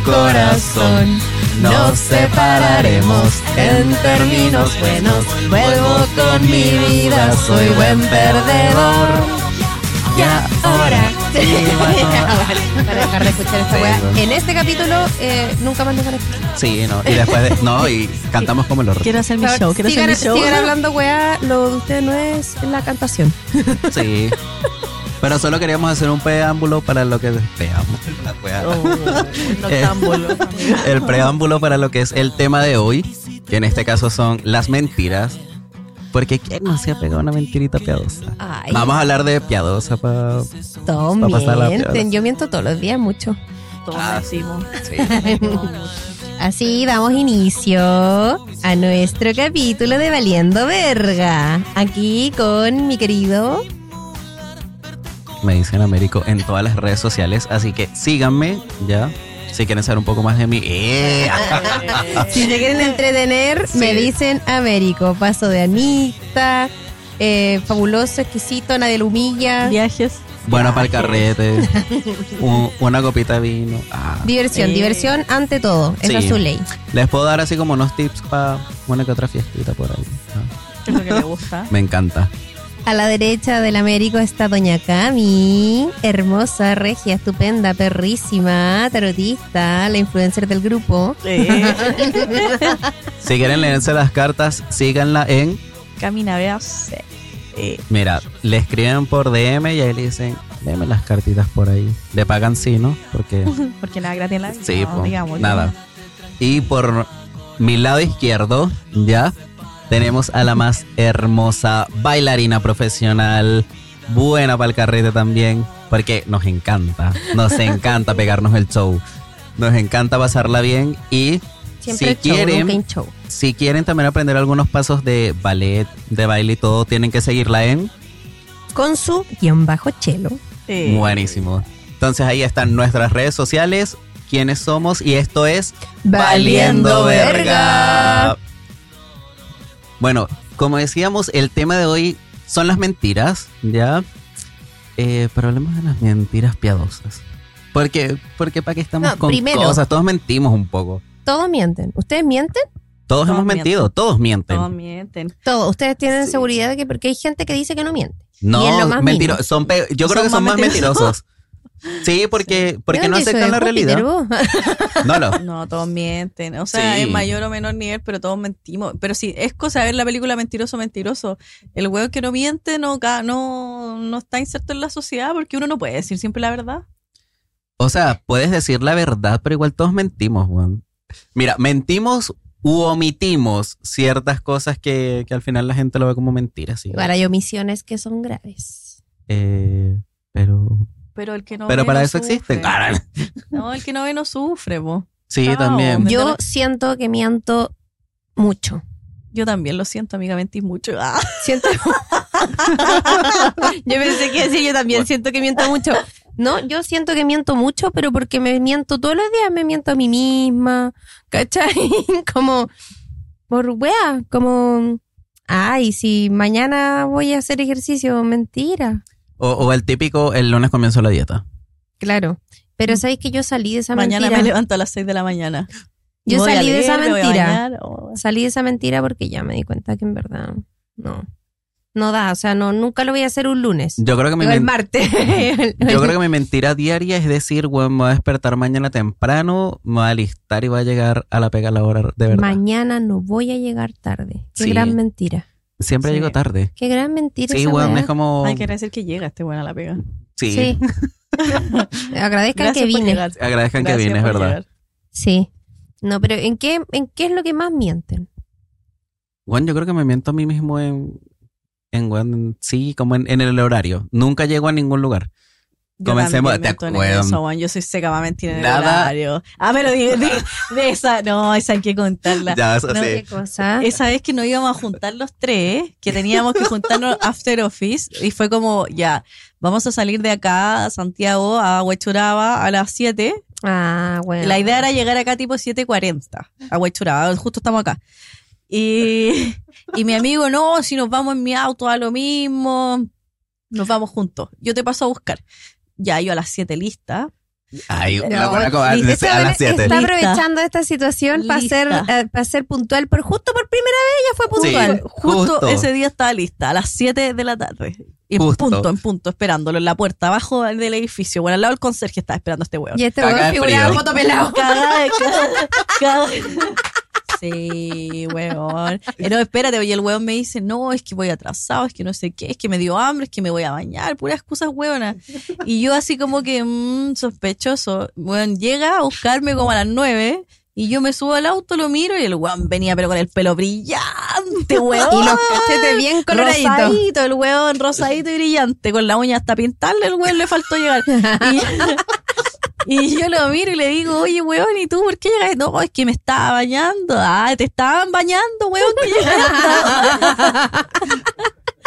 corazón. Nos separaremos en términos buenos. Vuelvo con mi vida, soy buen perdedor. Ya ahora. Para dejar de escuchar esta weá. En este capítulo, eh, nunca más escuchar. Sí, no. Y después de, no, y cantamos como los Quiero hacer mi show, quiero sigan, hacer mi show. sigan hablando weá, lo de ustedes no es la cantación. Sí. Pero solo queríamos hacer un preámbulo para lo que preámbulo, la. Oh, noctámbulo. el preámbulo para lo que es el tema de hoy, que en este caso son las mentiras. Porque ¿quién no se ha pegado una mentirita piadosa? Ay, Vamos a hablar de piadosa para... pa' pasar la piola. Yo miento todos los días mucho. Todos Ah, decimos. Sí. Así damos inicio a nuestro capítulo de Valiendo Verga. Aquí con mi querido. Me dicen Américo en todas las redes sociales, así que síganme ya. Si quieren saber un poco más de mí. ¡Eh! Si se quieren entretener, me dicen Américo. Paso de Anita, eh, fabuloso, exquisito, nadie lo humilla. Viajes. Bueno para el carrete. un- una copita de vino. Ah. Diversión, Eh. diversión ante todo. Esa Sí. es su ley. Les puedo dar así como unos tips para una que otra fiestita por ahí. Ah, es lo que le gusta. Me encanta. A la derecha del Américo está Doña Cami, hermosa, regia, estupenda, perrísima, tarotista, la influencer del grupo. Eh, Si quieren leerse las cartas, síganla en. Camina, veas. Eh, Mira, le escriben por DM y ahí le dicen, déme las cartitas por ahí. Le pagan sí, ¿no? Porque. porque nada gratis en la vida. Sí, no, po, digamos, nada. Y por mi lado izquierdo, ya, tenemos a la más hermosa bailarina profesional, buena para el carrete también, porque nos encanta, nos encanta pegarnos el show, nos encanta pasarla bien y Siempre si show, quieren, show. si quieren también aprender algunos pasos de ballet, de baile y todo, tienen que seguirla en Con su guion bajo chelo. Buenísimo. Entonces ahí están nuestras redes sociales, quiénes somos y esto es Valiendo Verga. Bueno, como decíamos, el tema de hoy son las mentiras, ¿ya? Eh, pero hablemos de las mentiras piadosas. Porque, porque para qué estamos No, con primero- cosas, todos mentimos un poco. Todos mienten. ¿Ustedes mienten? Todos, Todos hemos mienten. mentido, todos mienten. Todos mienten. Todos. Ustedes tienen Sí. seguridad de que porque hay gente que dice que no miente. no, lo más mentiro- mínimo. son pe- yo creo Son que son más más mentirosos. Sí, porque, porque ¿De no aceptan la realidad. No, no. No, todos mienten. O sea, Sí. en mayor o menor nivel, pero todos mentimos. Pero sí, es cosa de ver la película Mentiroso, Mentiroso. El huevo que no miente no, no, no está inserto en la sociedad porque uno no puede decir siempre la verdad. O sea, puedes decir la verdad, pero igual todos mentimos, Juan. Mira, mentimos u omitimos ciertas cosas que, que al final la gente lo ve como mentiras. ¿sí? Igual hay omisiones que son graves. Eh, pero, Pero el que no pero ve para no eso sufre. existen. No, el que no ve no sufre, po. Sí, Chao. también. Yo siento que miento mucho. Yo también lo siento, amiga, mentís mucho. Ah. Siento. yo pensé que decir yo también siento que miento mucho. No, yo siento que miento mucho, pero porque me miento todos los días, me miento a mí misma, ¿cachai? Como, por wea, como, ay, si mañana voy a hacer ejercicio, mentira. O, o el típico, el lunes comienzo la dieta. Claro, pero sabéis que yo salí de esa Mañana mentira. me levanto a las 6 de la mañana. Yo Voy salí de esa mentira. bañar, oh. Salí de esa mentira porque ya me di cuenta que en verdad no. No da, o sea, no, nunca lo voy a hacer un lunes. Yo creo que mi, o el martes. yo creo que mi mentira diaria es decir, bueno, me voy a despertar mañana temprano, me voy a alistar y voy a llegar a la pega a la hora de verdad. Mañana no voy a llegar tarde. Qué Sí. gran mentira. Siempre Sí. llego tarde. Qué gran mentira. Sí, weón, es como... Hay que agradecer que llega este buena la pega. Sí, Sí. Agradezcan Gracias que vine. agradezcan que vienes, por ¿verdad? llegar. Sí. No, pero ¿en qué, ¿en qué es lo que más mienten? Bueno, yo creo que me miento a mí mismo en, en, weón, sí, como en, en el horario. Nunca llego a ningún lugar. Yo Comencemos, te acuerdas. Yo soy seca para mentir en el horario. Ah, pero de, de- de esa, no, esa hay que contarla. Ya, eso No, sí. ¿Qué cosa? Esa vez que nos íbamos a juntar los tres, que teníamos que juntarnos after office, y fue como, ya, vamos a salir de acá a Santiago, a Huechuraba, a las 7. Ah, bueno. La idea era llegar acá tipo 7.40, a Huechuraba, justo estamos acá. Y, y mi amigo, no, si nos vamos en mi auto a lo mismo. nos vamos juntos. Yo te paso a buscar. Ya, yo a las 7 lista. Ay, No, la buena como a listo. a las 7. Está Lista. aprovechando esta situación para ser, eh, para ser puntual, pero justo por primera vez ella fue puntual. Sí. Justo, Justo. ese día estaba lista, a las 7 de la tarde. Y en Justo. punto, en punto, esperándolo en la puerta, abajo del edificio. Bueno, al lado del conserje estaba esperando a este weón. Y este de figuraba frío. fotopelado. Cagada de- cagada- cagada. Sí, weón. Eh, No, espérate, oye, el weón me dice, no, es que voy atrasado, es que no sé qué, es que me dio hambre, es que me voy a bañar, puras excusas weonas. Y yo así como que, mmm, sospechoso. Weón, llega a buscarme como a las nueve y yo me subo al auto, lo miro y el weón venía pero con el pelo brillante, weón. Y los cachetes bien coloraditos. Rosadito, el weón rosadito y brillante, con la uña hasta pintarle, el weón le faltó llegar. Y, y yo lo miro y le digo, oye, weón, ¿y tú por qué llegaste? No, es que me estaba bañando. Ah, te estaban bañando, weón, que llegaste.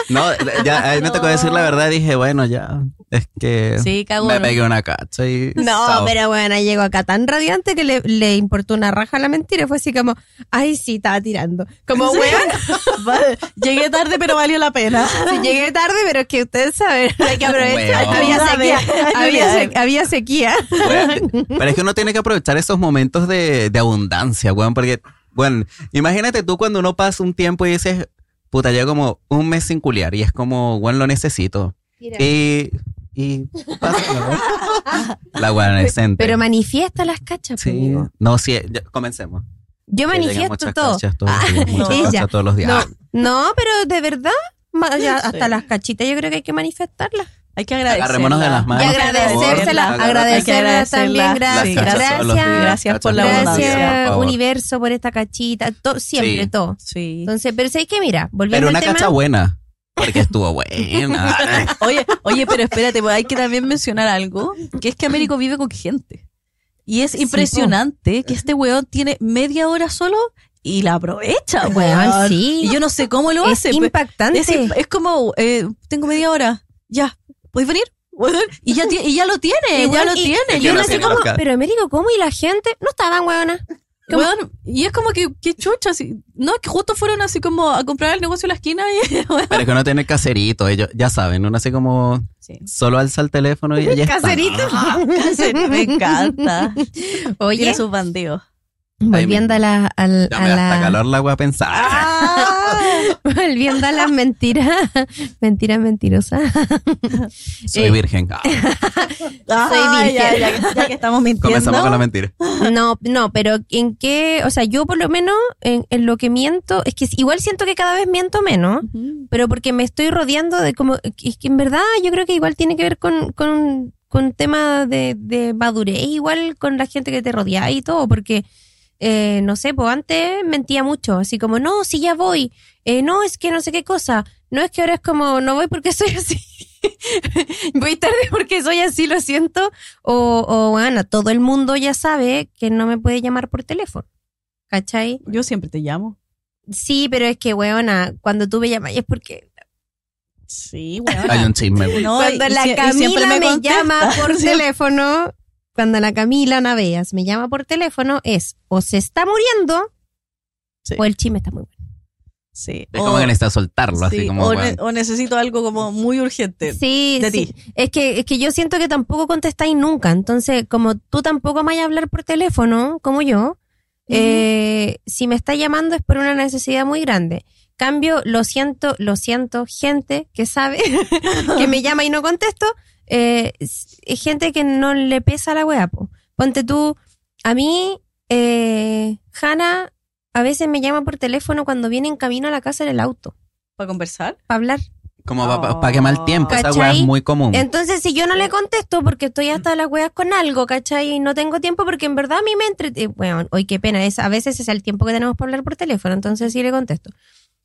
No, ya ahí me tocó decir la verdad. Dije, bueno, ya. Es que Sí, cagón. me pegué una cacha y. No, chao. pero bueno, llegó acá tan radiante que le, le importó una raja la mentira. Fue así como, ay, sí, estaba tirando. Como, Sí. weón, Vale, Llegué tarde, pero valió la pena. sí, llegué tarde, pero es que ustedes saben, hay que aprovechar. Había sequía. Había, ay. se- había sequía. Weón, Pero es que uno tiene que aprovechar esos momentos de, de abundancia, weón, porque, bueno, imagínate tú cuando uno pasa un tiempo y dices, puta, llevo como un mes sin culiar y es como, weón, lo necesito. Y, y pasa, weón. La decente. Pero manifiesta las cachas, Sí, amigo. no, sí, ya- comencemos. Yo Que manifiesto todo. cachas todos Ah, días, cachas todos los días. No, no, pero de verdad, Sí. hasta las cachitas yo creo que hay que manifestarlas. Hay que agradecer. Agarrémonos de las manos. Y por favor. agradecérsela, agradecerla también, agradecerla. gracias. Gracias. Gracias por la por universo, por esta cachita. to- siempre, Sí. todo. Sí. Entonces, pero sé que mira, volviendo Pero una al tema. cacha buena, porque estuvo buena. Oye, oye, pero espérate, pues hay que también mencionar algo, que es que Américo vive con gente. Y es Sí, impresionante que este weón tiene media hora solo y la aprovecha, Weón, weón. sí. Y yo no sé cómo lo es hace. pues. impactante. Es, es como, eh, tengo media hora, ya, ¿puedes venir? Weón, Y ya, y ya lo tiene, ya Igual, lo y- tiene. Y Yo uno no sé ca- pero Américo, ¿cómo? Y la gente no estaban huevona. ¿Cómo? Weón, y es como que, qué chucha, así. No, es que justo fueron así como a comprar el negocio en la esquina y, weón. Pero es que uno tiene caserito, ellos ya saben, uno así como Sí. solo alza el teléfono y ya está. Caserito. Me encanta. Oye, sus bandeos. volviendo a la, al- Ya a me da hasta la- calor la voy a pensar. Volviendo a las mentiras, mentiras mentirosas. Soy eh, virgen. Ah, Ay, virgen. ya, ya, ya que estamos mintiendo. comenzamos con la mentira. No, no, pero en qué, o sea, yo por lo menos en, en lo que miento, es que igual siento que cada vez miento menos, pero porque me estoy rodeando de como, es que en verdad yo creo que igual tiene que ver con, con, con tema de, de madurez, igual con la gente que te rodea y todo, porque, eh, no sé, pues antes mentía mucho, así como, no, si ya voy, eh, no, es que no sé qué cosa, no es que ahora es como, no voy porque soy así. Voy tarde porque soy así, lo siento. O, o bueno, todo el mundo ya sabe que no me puede llamar por teléfono. ¿Cachai? Yo siempre te llamo. Sí, pero es que, weona, cuando tú me llamas es porque Sí, weón. Hay un chisme, güey. No, cuando y la sie- y siempre Camila me, llama por Sí. teléfono, cuando la Camila Naveas me llama por teléfono, es o se está muriendo Sí. o el chisme está muy bueno. Sí. Es como que necesitas soltarlo, así sí, como, o, weón. ne- o necesito algo como muy urgente. Sí, de sí. ti. Es que, es que yo siento que tampoco contestáis nunca. Entonces, como tú tampoco me vas a hablar por teléfono, como yo, eh, si me está llamando es por una necesidad muy grande. Cambio, lo siento, lo siento, gente que sabe que me llama y no contesto, eh, es gente que no le pesa la wea, po. Ponte tú, a mí, eh, Hanna a veces me llama por teléfono cuando viene en camino a la casa en el auto, ¿Para conversar? para hablar. Como para quemar el tiempo, esa weá es muy común. Entonces, si yo no le contesto porque estoy hasta las weas con algo, ¿cachai? Y no tengo tiempo porque en verdad a mí me entretiene. Bueno, hoy qué pena, es, a veces es el tiempo que tenemos para hablar por teléfono, entonces sí le contesto.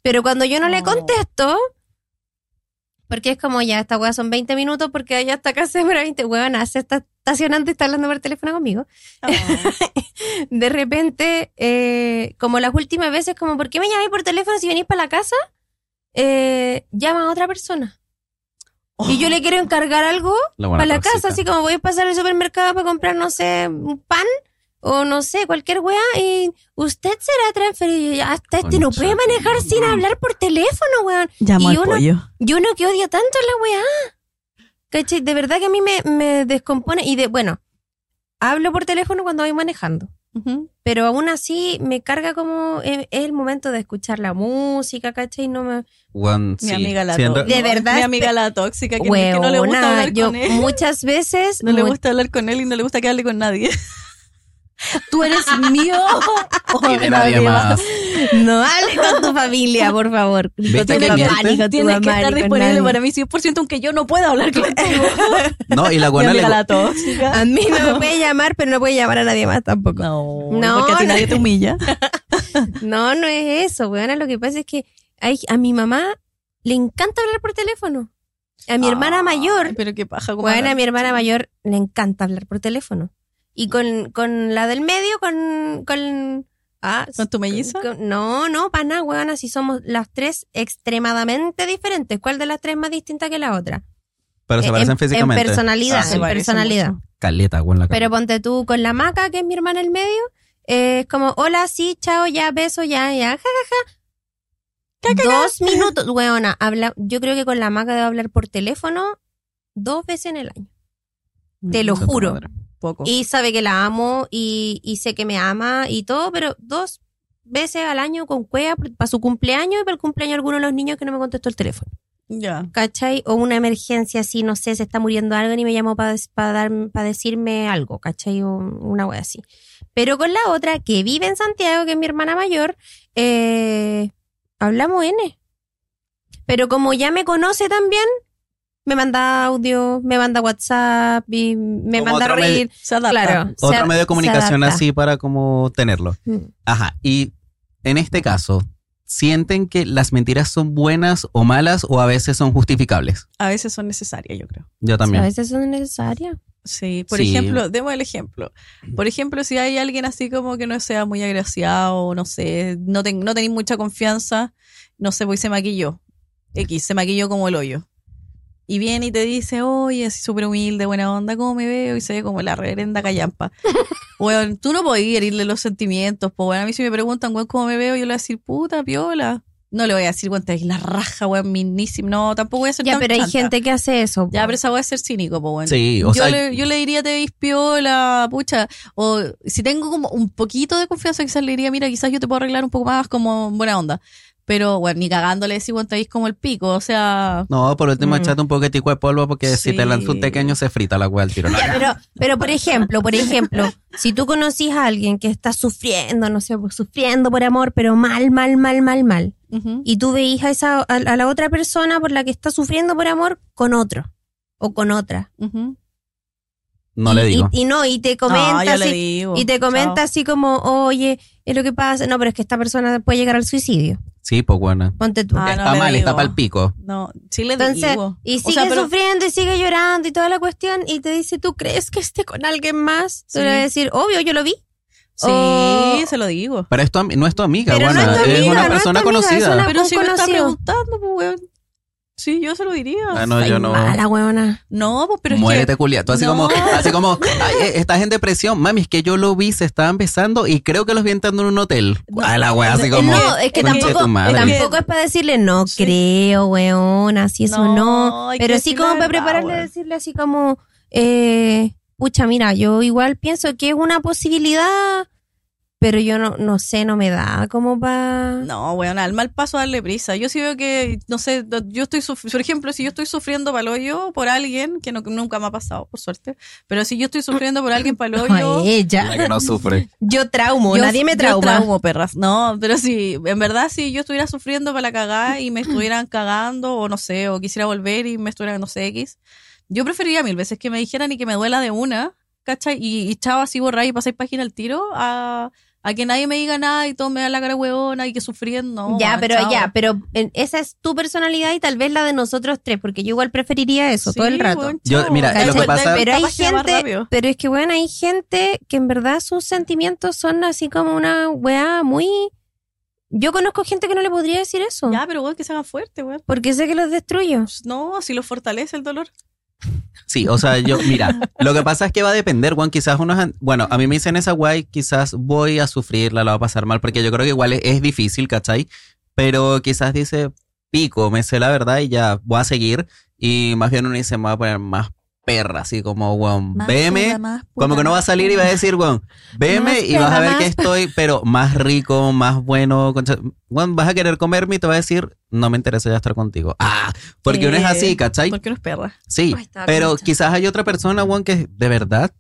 Pero cuando yo no le Oh. contesto, porque es como ya, esta wea son 20 minutos porque allá hasta acá se demora 20, weón, se está estacionando y está hablando por teléfono conmigo. De repente, eh, como las últimas veces, como, ¿por qué me llamáis por teléfono si venís para la casa? Eh, llama a otra persona. Y yo le quiero encargar algo para la casa, así como voy a pasar al supermercado para comprar, no sé, un pan, o no sé, cualquier weá, y usted será transferido. Y Hasta este no puede manejar sin hablar por teléfono, weón. Llamo Y al uno- pollo. Y uno que odia tanto la weá. ¿Cachai? De verdad que a mí me, me descompone. Y de, bueno, hablo por teléfono cuando voy manejando. Pero aún así me carga como es, es el momento de escuchar la música, ¿cachai? No me... Mi sí. amiga la tóxica. De verdad, Mi amiga la tóxica, que, no le gusta hablar yo con él. muchas veces... No le gusta hablar con él y no le gusta que hable con nadie. Tú eres mío. o Y de nadie más. No hable con tu familia, por favor. Con ¿Viste tu que papá, miente? ni con tu Tienes que mamá, estar ni con disponible nadie. para mí 100% aunque yo no pueda hablar contigo. No, y la Mi buena le amiga la tóxica. A mí no me puede llamar, pero no puede llamar a nadie más tampoco. No, No, porque a ti no. nadie te humilla. No, no es eso, weona. Lo que pasa es que hay, a mi mamá le encanta hablar por teléfono. A mi hermana Ay, mayor, Pero qué paja. ¿cómo bueno, a mi hermana mayor le encanta hablar por teléfono. Y con, con la del medio, con... con ah, ¿Con tu melliza? con- no, no, para nada, weona, si somos las tres extremadamente diferentes. ¿Cuál de las tres es más distinta que la otra? Pero se En- parecen en, físicamente. personalidad, Ah, en parecen personalidad. mucho. Caleta, weón, la Pero ponte tú con la maca, que es mi hermana el medio, eh, es como, hola, sí, chao, ya, beso, ya, ya, ja, ja, ja. Dos minutos, weona, habla, yo creo que con la maca debo hablar por teléfono dos veces en el año. Te lo juro. madre. Poco. Y sabe que la amo y, y sé que me ama y todo, pero dos veces al año con cueva para su cumpleaños y para el cumpleaños de alguno de los niños que no me contestó el teléfono. Ya. ¿cachai? O una emergencia así, no sé, se está muriendo algo y me llamó para dar, para decirme algo, ¿cachai? O una wea así. Pero con la otra, que vive en Santiago, que es mi hermana mayor, eh, hablamos N. Pero como ya me conoce también, me manda audio, me manda WhatsApp y me Como manda a reír. Se adapta. Claro. Otro se- medio de comunicación así para como tenerlo. Mm. Ajá. Y en este caso, ¿sienten que las mentiras son buenas o malas o a veces son justificables? A veces son necesarias, yo creo. Yo A también. veces son necesarias. Sí, por Sí. ejemplo, demos el ejemplo. Por ejemplo, si hay alguien así como que no sea muy agraciado, no sé, no, ten- no tenéis mucha confianza, no sé, pues se maquilló. X, se maquilló como el hoyo. Y viene y te dice, oye, así súper humilde, buena onda, ¿cómo me veo? Y se ve como la reverenda callampa. Bueno, tú no podés herirle los sentimientos, pues bueno, a mí si me preguntan, weón, ¿cómo me veo? Yo le voy a decir, puta, piola. No le voy a decir, weón, te la raja, weón, minísimo. No, tampoco voy a ser Ya, tan pero hay chanta. gente que hace eso. Ya, pero esa voy a ser cínico, pues bueno. Sí, o yo, sea, le, yo le diría, te veis piola, pucha. O si tengo como un poquito de confianza, quizás le diría, mira, quizás yo te puedo arreglar un poco más como buena onda. Pero bueno, ni cagándole te veis como el pico. O sea, no, por último, Mm. echate un poquitico de polvo porque si te lanza un pequeño se frita la wea al tiro. Ya, pero, pero por ejemplo, por ejemplo, si tú conocís a alguien que está sufriendo, no sé, pues, sufriendo por amor, pero mal, mal, mal, mal, mal, ujú. y tú veís a esa, a, a la otra persona por la que está sufriendo por amor con otro o con otra. No Y- le digo. Y, y no, y te comenta No, así, digo. y te comenta Chao. así como, oye, es lo que pasa. No, pero es que esta persona puede llegar al suicidio. Sí, pues bueno. Ponte tú. Ah, no está mal, está el pico. No, sí le Entonces, digo. y O sigue sea, pero- sufriendo y sigue llorando y toda la cuestión, y te dice, ¿tú crees que esté con alguien más? Tú Sí. le vas a decir, obvio, yo lo vi. Sí, se lo digo. Pero es tu am- no es tu amiga, Pero no buena. es tu es amiga, una no es persona tu amiga, es conocida. una- Pero si me está preguntando, pues, weón. Sí, yo se lo diría. Ah, no, yo no. Mala, weona. No, pues, pero es Muérete, que... culia. Tú así No. como, así como, "Ay, eh, estás en depresión. Mami, es que yo lo vi, se estaban besando y creo que los vi entrando en un hotel. No. a la wea, así como. no, es que "Conche tampoco, tu madre". tampoco es para decirle, no Sí. creo, weona, así eso No, Pero sí como para prepararle, weón. decirle así como, eh, pucha, mira, yo igual pienso que es una posibilidad, pero yo no, no sé, no me da como para... No, bueno, al mal paso darle prisa. Yo sí veo que, no sé, yo estoy, suf- por ejemplo, si yo estoy sufriendo para hoyo por alguien, que no, nunca me ha pasado, por suerte, pero si yo estoy sufriendo por alguien para el hoyo, ella. La que no sufre. Yo traumo, yo- nadie me yo trauma. traumo, perras. No, pero sí, en verdad, si yo estuviera sufriendo para la cagada y me estuvieran cagando, o no sé, o quisiera volver y me estuvieran, no sé, X, yo preferiría mil veces que me dijeran y que me duela de una, ¿cachai? Y, y chao, así borrar y pasáis página al tiro, a, a que nadie me diga nada y todo me da la cara huevona y que sufriendo. no, ya, pero chao. ya, pero en- esa es tu personalidad y tal vez la de nosotros tres, porque yo igual preferiría eso todo el rato. Yo, mira, lo que pasa- pero hay gente, pero es que bueno, hay gente que en verdad sus sentimientos son así como una weá muy... Yo conozco gente que no le podría decir eso, Ya, pero weón, que se hagan fuerte, weón. porque sé que los destruyo. No, si lo fortalece el dolor. Sí, o sea, yo, mira, lo que pasa es que va a depender, Juan, quizás unos, bueno, a mí me dicen esa guay, quizás voy a sufrirla, la va a pasar mal, porque yo creo que igual es, es difícil, ¿cachai? Pero quizás dice, pico, me sé la verdad y ya voy a seguir, y más bien uno dice, me voy a poner más perra, así como, weón, Más veme, más como que no va a salir y va a decir, weón, veme y vas a ver que estoy, pero más rico, más bueno, concha- weón, vas a querer comerme y te va a decir, no me interesa ya estar contigo. Ah, porque uno es Eh, así, ¿cachai? Porque uno es perra. Sí, Ay, pero concha. quizás hay otra persona, Juan, que de verdad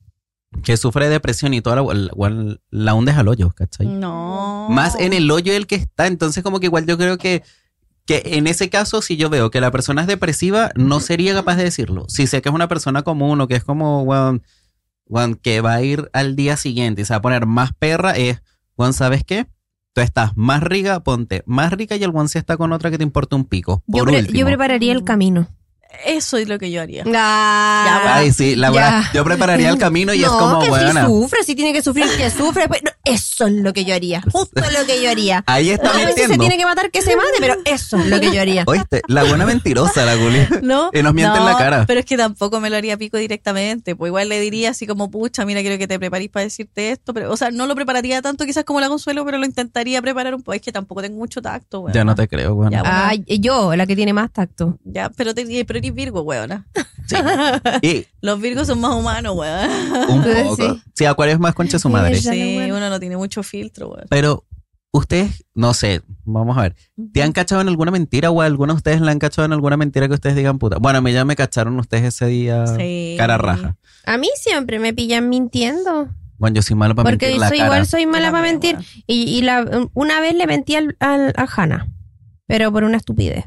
que sufre de depresión y toda la, la, la- la hundes al hoyo, ¿cachai? No. Más en el hoyo el que está. Entonces, como que igual yo creo que, que en ese caso, si yo veo que la persona es depresiva, no sería capaz de decirlo. Si sé que es una persona común o que es como, Juan, Juan, que va a ir al día siguiente y se va a poner más perra, es, Juan, ¿sabes qué? Tú estás más rica, ponte más rica y el Juan si está con otra que te importa un pico. Yo, Por pre- último. yo prepararía el camino. Eso es lo que yo haría. Ah, Ay, sí, la Ya. verdad, yo prepararía el camino y es como, que buena. si sufre, si tiene que sufrir, que sufre. pues, no, eso es lo que yo haría. Justo lo que yo haría. Ahí está No, si se tiene que matar, que se mate, pero eso es lo que yo haría. Oíste, la buena mentirosa, la Guli. ¿No? Y nos miente en la cara. Pero es que tampoco me lo haría pico directamente. Pues igual le diría así como, pucha, mira, quiero que te preparís para decirte esto. Pero, o sea, no lo prepararía tanto quizás como la consuelo, pero lo intentaría preparar un poco. Es que tampoco tengo mucho tacto, weón. Ya no te creo, bueno. Ya, bueno. Ay, yo, la que tiene más tacto. Ya, pero, te, pero eres Virgo, weona. Y Los Virgos son más humanos, weón. un Sí. poco. Sí, Acuario es más concha su madre. Sí, bueno. uno no tiene mucho filtro, weón. Pero ustedes, no sé, vamos a ver. ¿Te han cachado en alguna mentira o algunos de ustedes le han cachado en alguna mentira que ustedes digan puta? Bueno, a mí ya me cacharon ustedes ese día Sí. cara raja. A mí siempre me pillan mintiendo. Bueno, yo soy malo para Porque mentir la soy cara. igual soy mala para mentir. Y, y la, una vez le mentí al, al, a Hannah, pero por una estupidez.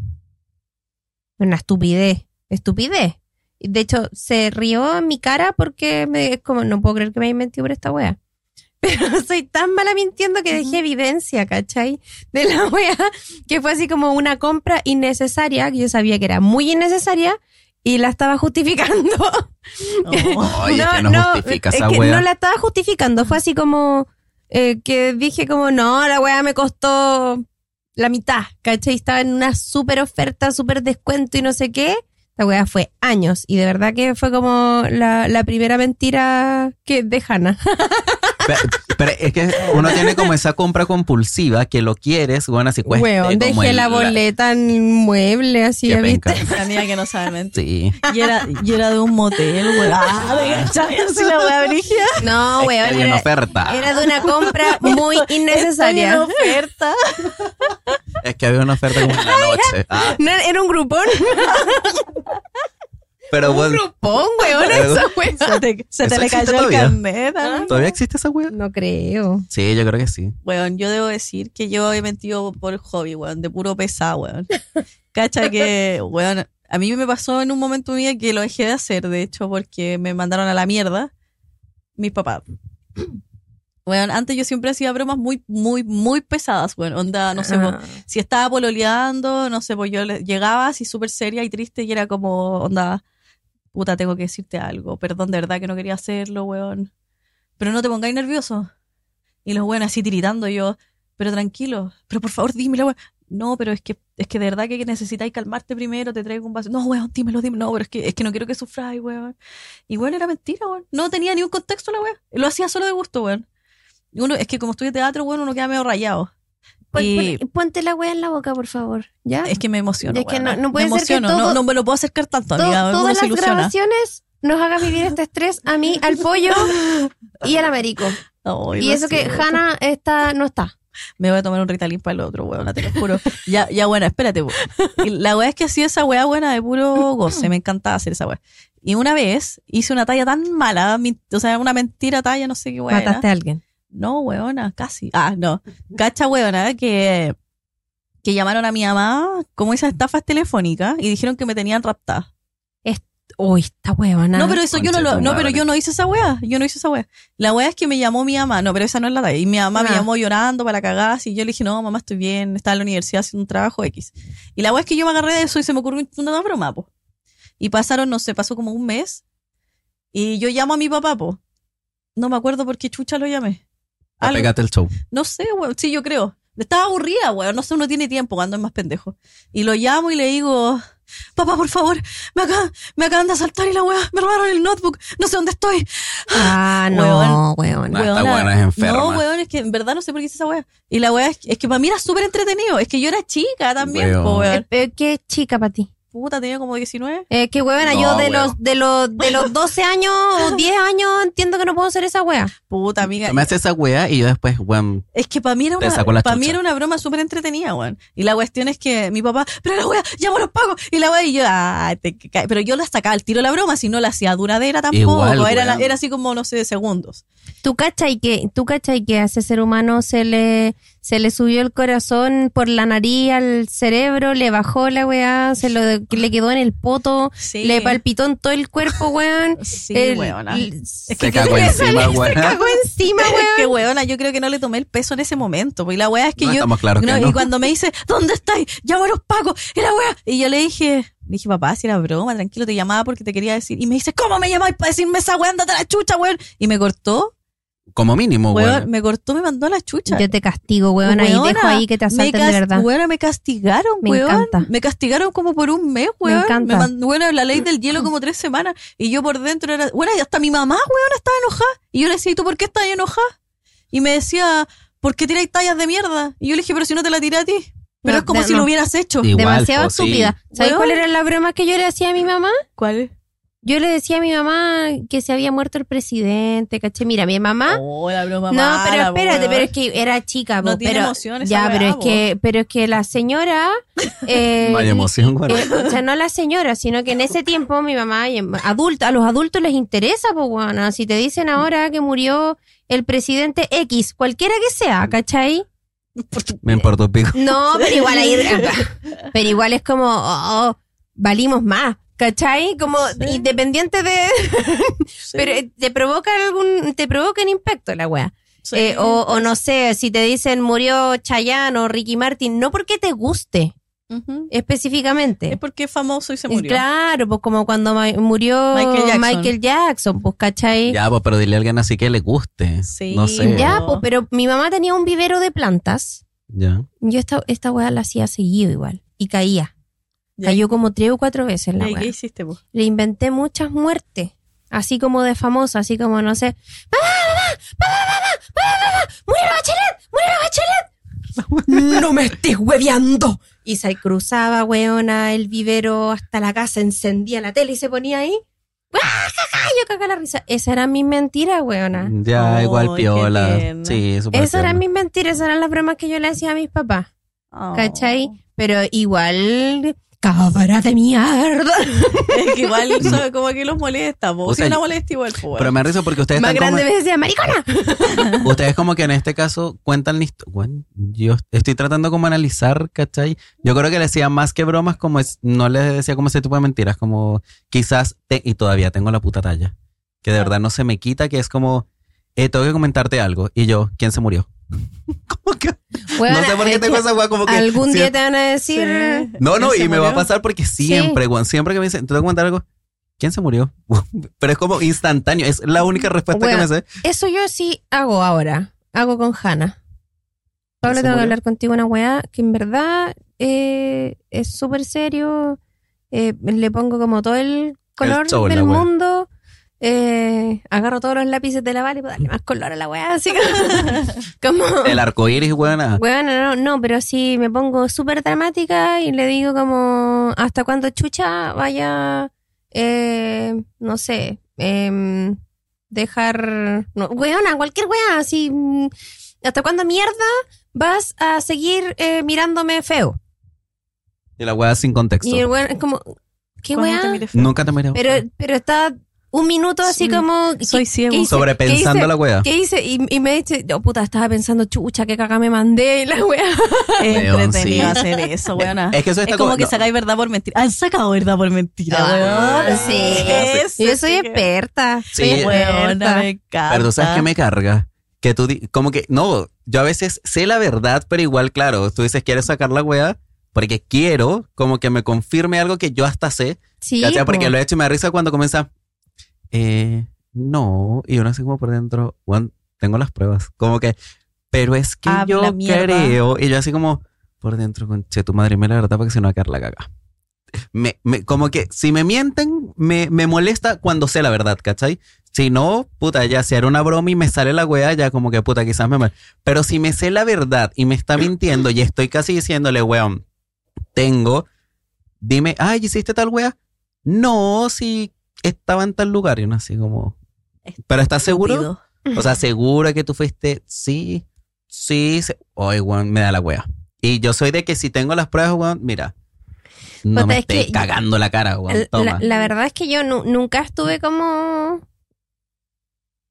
Una estupidez. Estupidez. De hecho, se rió en mi cara porque me, es como, no puedo creer que me haya mentido por esta wea. Pero soy tan mala mintiendo que dejé evidencia, ¿cachai? De la wea, que fue así como una compra innecesaria, que yo sabía que era muy innecesaria, y la estaba justificando. Oh. Que no, justifica es esa que wea. no la estaba justificando, fue así como eh, que dije como, no, la weá me costó la mitad, ¿cachai? Estaba en una súper oferta, súper descuento y no sé qué. La weá fue años y de verdad que fue como la, primera mentira que de Hannah. Pero, pero es que uno tiene como esa compra compulsiva que lo quieres, bueno, así cuesta. Weón, dejé la boleta en un mueble así, Qué ¿viste? La niña que no sabe mentir. Sí. Y era, y era de un motel, weón. Ah. Así la weá brígida. No, Es weón, que había una era, oferta. era de una compra muy innecesaria. oferta. Es que había una oferta como en la noche. Ah, No, era un grupón. Pero Un bueno, grupón, weón, esa weá. Se te, se te ¿Eso le cayó el todavía? carnet. ¿ah? ¿todavía existe esa wea? No creo. Sí, yo creo que sí. Weón, yo debo decir que yo he mentido por hobby, weón, de puro pesado, weón. Cacha que, weón, a mí me pasó en un momento de mi vida que lo dejé de hacer, de hecho, porque me mandaron a la mierda mis papás. Weón, antes yo siempre hacía bromas muy, muy, muy pesadas, weón. Onda, no sé, Ah. si estaba pololeando, no sé, pues yo le- llegaba así súper seria y triste y era como, onda, puta, tengo que decirte algo, perdón, de verdad que no quería hacerlo, weón. Pero no te pongáis nervioso. Y los weones así tiritando yo, pero tranquilo, pero por favor dímelo, weón. No, pero es que, es que de verdad que necesitáis calmarte primero, te traigo un vaso. No, weón, dímelo, dímelo. No, pero es que, es que no quiero que sufráis, weón. Y weón, era mentira, weón. No tenía ni un contexto la weón. Lo hacía solo de gusto, weón. Y uno, es que como estudio teatro, weón, uno queda medio rayado. Pon- Y- pon- ponte la wea en la boca, por favor. ¿Ya? Es que me emociono. Es que weona. no- no puede me ser que todo- no, no me lo puedo acercar tanto, To- amiga. Todas las ilusiona. grabaciones nos hagan vivir este estrés a mí, al pollo y al Américo. Y eso que. Hannah está, no está. Me voy a tomar un Ritalin para el otro, weón, te lo juro. ya, ya, bueno, espérate. Y la weá es que hacía esa weá buena de puro goce, me encantaba hacer esa weá. Y una vez hice una talla tan mala, o sea, una mentira talla, no sé qué weá. era. Mataste a alguien. No, weona, casi. Ah, no. Cacha, weona, que, que llamaron a mi mamá como esas estafas telefónicas y dijeron que me tenían raptada. Uy, esta huevona. No, pero eso yo no lo, no, pero yo no hice esa weá, yo no hice esa weá. La weá es que me llamó mi mamá, no, pero esa no es la talla. Y mi mamá me Ah. llamó llorando para cagar, y yo le dije, no, mamá, estoy bien, estaba en la universidad haciendo un trabajo X. Y la weá es que yo me agarré de eso y se me ocurrió una broma, po. Y pasaron, no sé, pasó como un mes, y yo llamo a mi papá, po. No me acuerdo por qué chucha lo llamé. Algo- Pégate el show. no sé, weón. Sí, yo creo. Estaba aburrida, weón. No sé, uno tiene tiempo cuando es más pendejo. Y lo llamo y le digo, papá, por favor, me acaban, me acaban de asaltar y la weá, me robaron el notebook, no sé dónde estoy. Ah, no, weón. Ah, esta Weona, weona es enferma. No, weón, es que en verdad no sé por qué hice esa weá. Y la weá es, es que para mí era súper entretenido. Es que yo era chica también, Weón. po, weón. ¿Qué chica para ti? Puta, tenía como 19. Eh, que huevona, No, yo de los, de los, de los 12 años o 10 años entiendo que no puedo hacer esa wea. Puta, amiga. Tú me haces esa weá y yo después, weón, Es que para mí era una, para mí era una broma súper entretenida, weón. Y la cuestión es que mi papá, pero la weá, llamo a los pagos. Y la weá, y yo, ah, te ca- pero yo la sacaba al tiro la broma, si no la hacía duradera tampoco. Igual, era, la- era así como, no sé, de segundos. ¿Tú cachai que, tú cachai que a ese ser humano se le, se le subió el corazón por la nariz al cerebro, le bajó la weá, se lo, le quedó en el poto, Sí. le palpitó en todo el cuerpo, weón. Sí, El- weona. el- Es Se que, cagó le encima, sale- weón. Se cagó encima, es weón. que, weona, yo creo que no le tomé el peso en ese momento. Porque la weá es que No, yo. estamos claros que no. Y cuando me dice, ¿dónde estáis? Llamo a los pagos. Y la weá. Y yo le dije, le dije, papá, si era broma, tranquilo, te llamaba porque te quería decir. Y me dice, ¿cómo me llamáis para decirme esa weá? Andate a la chucha, weón. Y me cortó, como mínimo, weón, weón. me cortó, me mandó la chucha. Yo te castigo, weón, y Weona, dejo ahí que te me asalten de verdad. Weona, me castigaron, Me weón. encanta. Me castigaron como por un mes, Me weón. encanta. man- bueno, la ley del hielo como tres semanas. Y yo por dentro era, bueno, y hasta mi mamá, weón, estaba enojada. Y yo le decía, ¿y tú por qué estás enojada? Y me decía, ¿por qué tiráis tallas de mierda? Y yo le dije, pero si no te la tiré a ti. Pero No, es como si no. lo hubieras hecho. Igual, Demasiado sí. estúpida. ¿Sabes Weón. cuál era la broma que yo le hacía a mi mamá? ¿Cuál? Yo le decía a mi mamá que se había muerto el presidente, ¿caché? Mira, mi mamá. Oh, la broma no, mala, pero espérate, pero es que era chica, No po, tiene pero, emoción esa ya, pero es que, pero es que la señora, eh, No hay emoción, eh, o sea, no la señora, sino que en ese tiempo mi mamá, em- adulta, a los adultos les interesa, pues bueno, si te dicen ahora que murió el presidente X, cualquiera que sea, ¿cachai? Me importa un pico. No, pero igual ahí, pero igual es como, oh, oh, valimos más, ¿cachai? Como independiente de, Sí, pero eh, te provoca algún, te provoca un impacto la wea. sí. Eh, o, o no sé, si te dicen murió Chayanne o Ricky Martin, no porque te guste específicamente. Es porque es famoso y se murió. Claro, pues como cuando murió Michael Jackson. Michael Jackson, pues, ¿cachai? Ya, pues, pero dile a alguien así que le guste. Sí. No sé. Ya, pues, pero mi mamá tenía un vivero de plantas. Ya. Yo esta, esta weá la hacía seguido igual. Y caía. Cayó como tres o cuatro veces la ¿Y weá. ¿Qué hiciste, po? Le inventé muchas muertes. Así como de famosa, así como, no sé. ¡Murió bachelet! ¡Murió la bachelet! ¡No me estés hueveando! Y se cruzaba, weona, el vivero hasta la casa, encendía la tele y se ponía ahí. ¡Ah! Yo cagaba la risa. Esa era mi mentira, weona. Ya, igual piola. Sí, eran tierna. mis mentiras, esas eran las bromas que yo le hacía a mis papás. Oh. ¿Cachai? Pero igual, cabra de mierda. Es que igual eso como que los molesta, po. O sea, una molesta igual. Pero me risa porque ustedes Más están como, grande me decía, maricona. ustedes como que en este caso cuentan la histo- bueno, yo estoy tratando como analizar, ¿cachai? Yo creo que le decía más que bromas como es, no les decía como ese tipo de mentiras, como quizás, te- y todavía tengo la puta talla, que de Ah. verdad no se me quita, que es como, eh, tengo que comentarte algo, y yo, ¿quién se murió? como que, no sé por qué tengo esa weá como que... Algún día te van a decir. Sí. No, no, ¿Quién y me va a pasar porque siempre, weón, siempre que me dicen, ¿te tengo que comentar algo? ¿Quién se murió? Pero es como instantáneo, es la única respuesta que me sé. Eso yo sí hago ahora. Hago con Hanna. Pablo, ¿Se tengo que hablar contigo una weá que en verdad eh, es súper serio. Eh, le pongo como todo el color show, del mundo. Eh, agarro todos los lápices de la bala y puedo darle más color a la weá. Así como. como El arco iris, weón. ah. Bueno, no, no, pero sí me pongo súper dramática y le digo como hasta cuando chucha vaya, eh, no sé, em, dejar, no, weona, cualquier weá, así, mm, hasta cuándo mierda vas a seguir eh, mirándome feo. Y la weá sin contexto. Y el weón es como, ¿qué ¿Cuándo te weá? feo? Nunca te miré. Pero, pero está un minuto así Sí, como... soy ¿qué- ciego. Sobrepensando la weá. ¿Qué hice? Y, y me dice, oh, puta, estaba pensando, chucha, qué caga me mandé, y la weá. Es Weón, entretenido sí. hacer eso, weona. Es que eso está Es como como- que no. sacáis verdad por mentira. Han sacado verdad por mentira, Ah, weona. sí. Yo soy experta. Sí, soy experta. me encanta. Pero tú sabes que me carga. Que tú, como que, no, yo a veces sé la verdad, pero igual, claro, tú dices, ¿quieres sacar la weá? Porque quiero como que me confirme algo que yo hasta sé. Sí. Porque po. lo he hecho y me da risa cuando comienza, eh, no, y uno así como por dentro, "Juan, tengo las pruebas. Como que, pero es que Habla yo mierda. creo, y yo así como, por dentro, conche tu madre, mira la verdad, porque si no va a la caga. me, me- como que si me mienten, me, me molesta cuando sé la verdad, ¿cachai? Si no, puta, ya si era una broma y me sale la weá, ya como que puta, quizás me mal. Pero si me sé la verdad y me está mintiendo y estoy casi diciéndole, weón, tengo, dime, ay, ¿hiciste tal weá? No, si estaba en tal lugar. Y uno así como, ¿pero estás seguro? O sea, ¿segura que tú fuiste? Sí, sí. se- Oye, weón, me da la wea. Y yo soy de que si tengo las pruebas, weón, mira. No Puta, me es estés cagando la cara, weón. La, verdad es que yo nu- nunca estuve como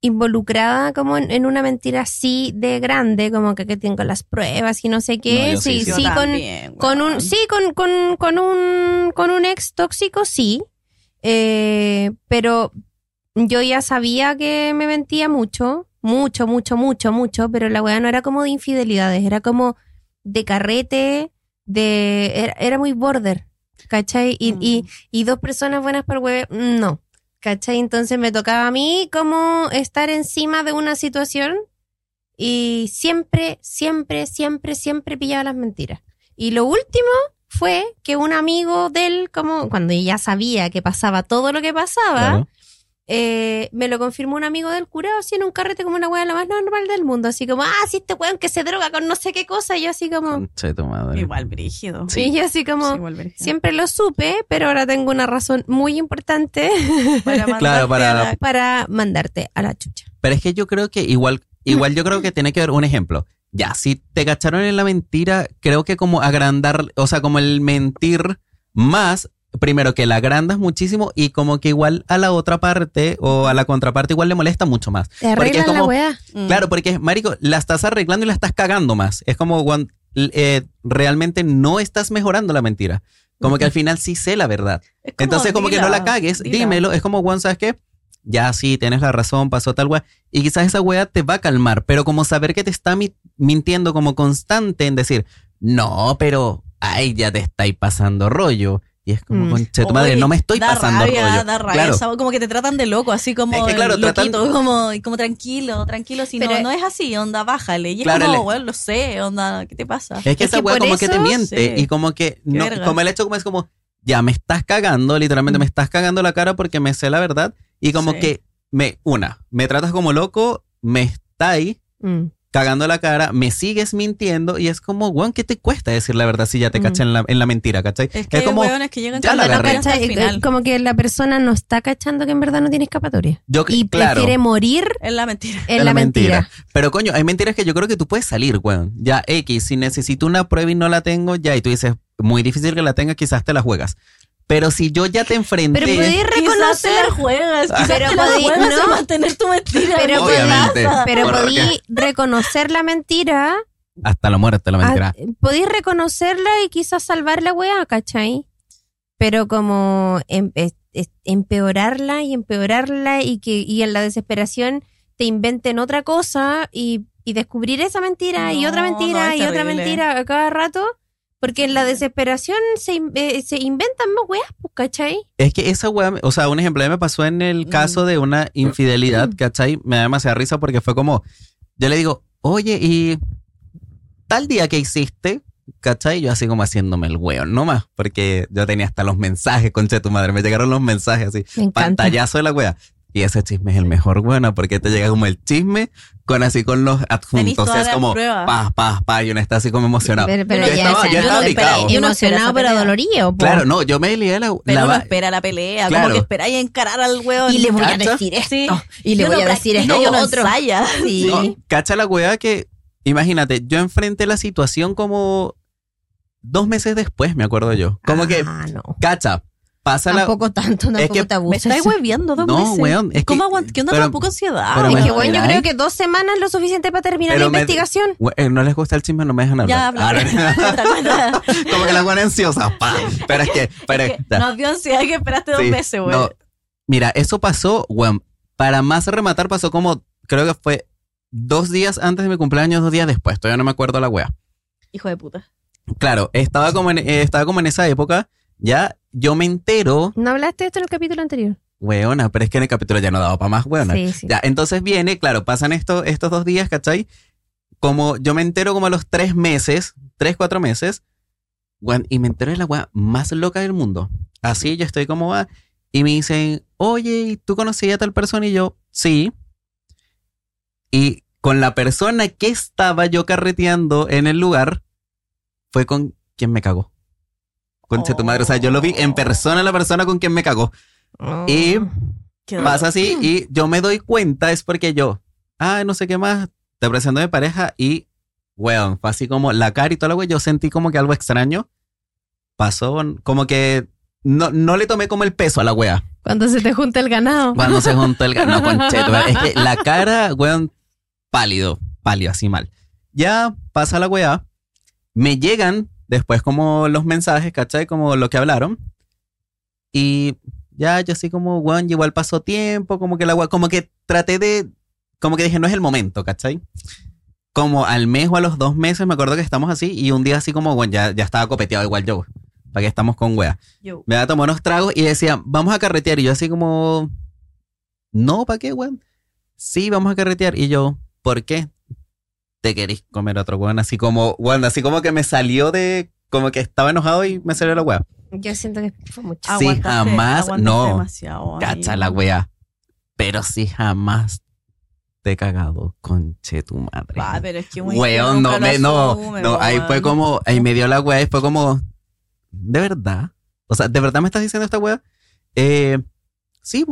involucrada como en, en una mentira así de grande, como que, que tengo las pruebas y no sé qué. No, sí, sí, sí. Sí, con, también, con un, sí, con, con, con un, con un ex tóxico, sí. Eh, pero yo ya sabía que me mentía mucho, mucho, mucho, mucho, mucho, pero la weá no era como de infidelidades, era como de carrete, de, era, era muy border, ¿cachai? Y, y, y dos personas buenas para el web, no, ¿cachai? Entonces me tocaba a mí como estar encima de una situación y siempre, siempre, siempre, siempre pillaba las mentiras. Y lo último fue que un amigo de él, como cuando ya sabía que pasaba todo lo que pasaba, Claro. eh, me lo confirmó un amigo del curado, así en un carrete como una weá la más normal del mundo, así como, ah, sí, este weón que se droga con no sé qué cosa, y yo así como, madre. Igual brígido. Sí. y yo así como, Sí, igual brígido. siempre lo supe, pero ahora tengo una razón muy importante Para Claro, mandarte para- a la- para mandarte a la chucha. Pero es que yo creo que igual, igual yo creo que tiene que ver un ejemplo. Ya, si te cacharon en la mentira, creo que como agrandar, o sea, como el mentir más, primero que la agrandas muchísimo y como que igual a la otra parte o a la contraparte igual le molesta mucho más. Te Porque es arreglan la como- weá. Mm. Claro, porque, marico, la estás arreglando y la estás cagando más. Es como cuando eh, realmente no estás mejorando la mentira. Como que al final sí sé la verdad. Es como, Entonces, como que no la cagues, dila. dímelo. Es como, Juan, ¿sabes qué? Ya sí, tienes la razón, pasó tal weá. Y quizás esa weá te va a calmar, pero como saber que te está mi- mintiendo como constante en decir, no, pero, ay, ya te estáis pasando rollo. Y es como, Mm. concha de tu madre, Oye, no me estoy da pasando rabia, rollo. Da rabia, claro, como que te tratan de loco, así como Es que, claro, loquito, tratan- como, como tranquilo, tranquilo, si Pero- no, no es así, onda, bájale. Y es Claro, como, bueno, lo sé, onda, ¿qué te pasa? es que Es esa weá como que te miente Sí. y como que, no, como el hecho como es como, ya me estás cagando, literalmente Mm. me estás cagando la cara porque me sé la verdad y como Sí. que me, una, me tratas como loco, me estáis Mm. cagando la cara, me sigues mintiendo y es como, weón, ¿qué te cuesta decir la verdad si ya te Mm. cachan en la, en la mentira, ¿cachai? Es que como, hueones que llegan ya la final. Como que la persona no está cachando que en verdad no tiene escapatoria. yo, Y claro, prefiere morir Es la mentira. en es la, mentira. Pero coño, hay mentiras que yo creo que tú puedes salir, weón. Ya, X, si necesito una prueba y no la tengo, ya, y tú dices, muy difícil que la tengas, quizás te la juegas. Pero si yo ya te enfrenté... Pero Quizás te reconocer, la juegas, quizás Pero te la podí- juegas no. a mantener tu mentira. Pero ¿qué Obviamente. pero podí reconocer la mentira, Hasta la muerte la mentira. ah, podí reconocerla y quizás salvar la weá, ¿cachai? Pero como em- es- es- empeorarla y empeorarla y que y en la desesperación te inventen otra cosa y, y descubrir esa mentira y otra mentira no, y otra mentira a cada rato, porque en la desesperación se, in- eh, se inventan más weas, pues, ¿cachai? Es que esa weá, o sea, un ejemplo a mí me pasó en el caso de una infidelidad, ¿cachai? Me da demasiada risa porque fue como, yo le digo, oye, y tal día que hiciste, ¿cachai? Yo así como haciéndome el weón, no más, porque yo tenía hasta los mensajes, concha de tu madre, me llegaron los mensajes así, Me pantallazo de la wea. Y ese chisme es el mejor, weona, porque te llega como el chisme con así con los adjuntos. todas Es las como pruebas. pa, pa, pa, y uno está así como emocionado. Pero, pero yo ya, estaba, o sea, yo yo estaba no espera- picado. yo no emocionado pero dolorido. Claro, no, yo me lié la, Pero la uno espera la pelea, Claro. como que esperáis encarar al hueón. Y le voy a ¿Cacha? decir esto. Sí. Y le voy a decir esto y uno otro. ensaya. Sí. No, cacha la weá que, imagínate, yo enfrenté la situación como dos meses después, me acuerdo yo. Como que, Ah, no. cacha, pasa la... Tampoco tanto, tampoco que te Me abuses. estáis hueviando dos No, meses. weón, es ¿Cómo que- ¿Qué onda pero- poca ansiedad? pero Es me- que bueno, yo creo que dos semanas es lo suficiente para terminar Pero la me- investigación. We- eh, no les gusta el chisme, no me dejan hablar. Ya, habla. Ah, como que la buena ansiosa. pa. Pero es que, pero, Es que. Nos dio ansiedad que esperaste dos Sí, meses, güey. no. Mira, eso pasó, weón. Para más rematar, pasó como, creo que fue dos días antes de mi cumpleaños, dos días después. Todavía no me acuerdo la wea. Hijo de puta. Claro, estaba como en, eh, estaba como en esa época. Ya, yo me entero, ¿No hablaste de esto en el capítulo anterior? weona, pero es que en el capítulo ya no daba para más, weona. Sí, sí. Ya, entonces viene, claro, pasan esto, estos dos días, ¿cachai? Como yo me entero como a los tres meses, tres, cuatro meses, Weón, y me entero de la weá más loca del mundo. Así yo estoy como va. Y me dicen, oye, ¿y ¿tú conocías a tal persona? Y yo, sí. Y con la persona que estaba yo carreteando en el lugar, fue con quien me cagó. Concha tu madre. O sea, yo lo vi en persona la persona con quien me cagó. Y Qué pasa así y yo me doy cuenta es porque yo, ah, no sé qué más, te presento a mi pareja y, weón, fue así como la cara y todo lo weón, yo sentí como que algo extraño pasó, como que no, no le tomé como el peso a la wea Cuando se te junta el ganado. cuando se juntó el ganado con Cheto. Es que la cara, weón, pálido, pálido, así mal. Ya pasa la weá, me llegan después como los mensajes, ¿cachai? Como lo que hablaron. Y ya yo así como, weón, igual pasó tiempo, como que la como que traté de, como que dije, no es el momento, ¿cachai? Como al mes o a los dos meses me acuerdo que estamos así y un día así como, bueno, ya, ya estaba copeteado igual yo, para que estamos con wea. Yo. Me iba a tomar unos tragos y decía, vamos a carretear. Y yo así como, no, ¿para qué, weón? Sí, vamos a carretear. Y yo, ¿por qué? Te querís comer otro weón. Así como, weón, así como que me salió de, como que estaba enojado y me salió la weá. Yo siento que fue mucho. Sí, Aguantaste- jamás, aguantaste no. demasiado, Cacha la weá. Pero sí jamás te he cagado, conche tu madre. Va, pero es que muy Weón, no, me, no, asume, no, ahí fue como, ahí me dio la weá y fue como, ¿de verdad? O sea, ¿de verdad me estás diciendo esta weá? Eh, sí,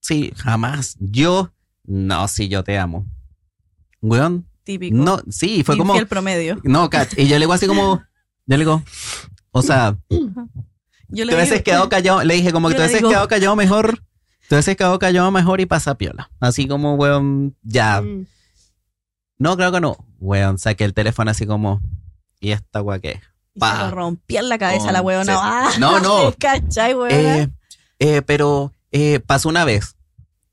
sí, jamás. Yo, no, sí, yo te amo. Weón, Típico. no, sí, fue como, el promedio. no, cach, y yo le digo así como, yo le digo, o sea, Yo le hubieses digo- quedado callado, le dije como que le hubieses quedado callado mejor, te hubieses quedado callado mejor y pasa piola. Así como, weón, ya, Mm. no, creo que no. Weón, saqué el teléfono así como, ¿y esta weá qué? Y Pa. se lo rompía en la cabeza la Con- weona. Ah, No, no. ¿Cachai, weona? Eh, eh, pero eh, pasó una vez.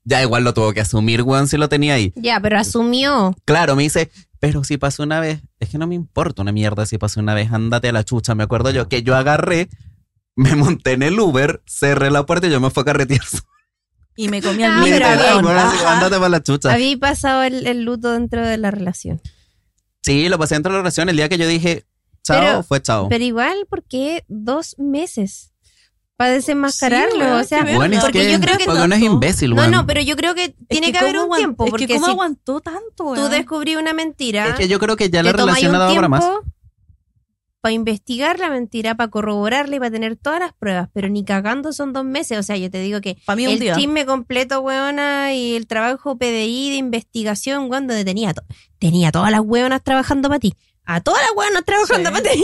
Ya igual lo tuvo que asumir, weón, si lo tenía ahí. Ya, pero asumió. Claro, me dice, pero si pasó una vez, es que no me importa una mierda si pasó una vez, ándate a la chucha. Me acuerdo yo que yo agarré, me monté en el Uber, cerré la puerta y yo me fui a carretear. Y me comía el Ah, Literal, así, ándate para la chucha. Había pasado el, el luto dentro de la relación. Sí, lo pasé dentro de la relación. El día que yo dije, chao, Pero- fue chao. Pero igual, ¿por qué dos meses? Para desenmascararlo. Sí, o sea, Bueno, es porque que, yo creo que porque uno es imbécil, No, weón. no, pero yo creo que tiene que, haber un aguant- tiempo. Es Porque que cómo si aguantó tanto, tú descubrí una mentira, Es que yo creo que ya la relación no daba para más. para investigar la mentira, para corroborarla y para tener todas las pruebas. Pero ni cagando son dos meses. O sea, yo te digo que Para mí un el día. chisme completo, weona, y el trabajo PDI de investigación, weón, donde tenía, to- tenía todas las weonas trabajando para ti. A todas las weonas trabajando Sí. para ti.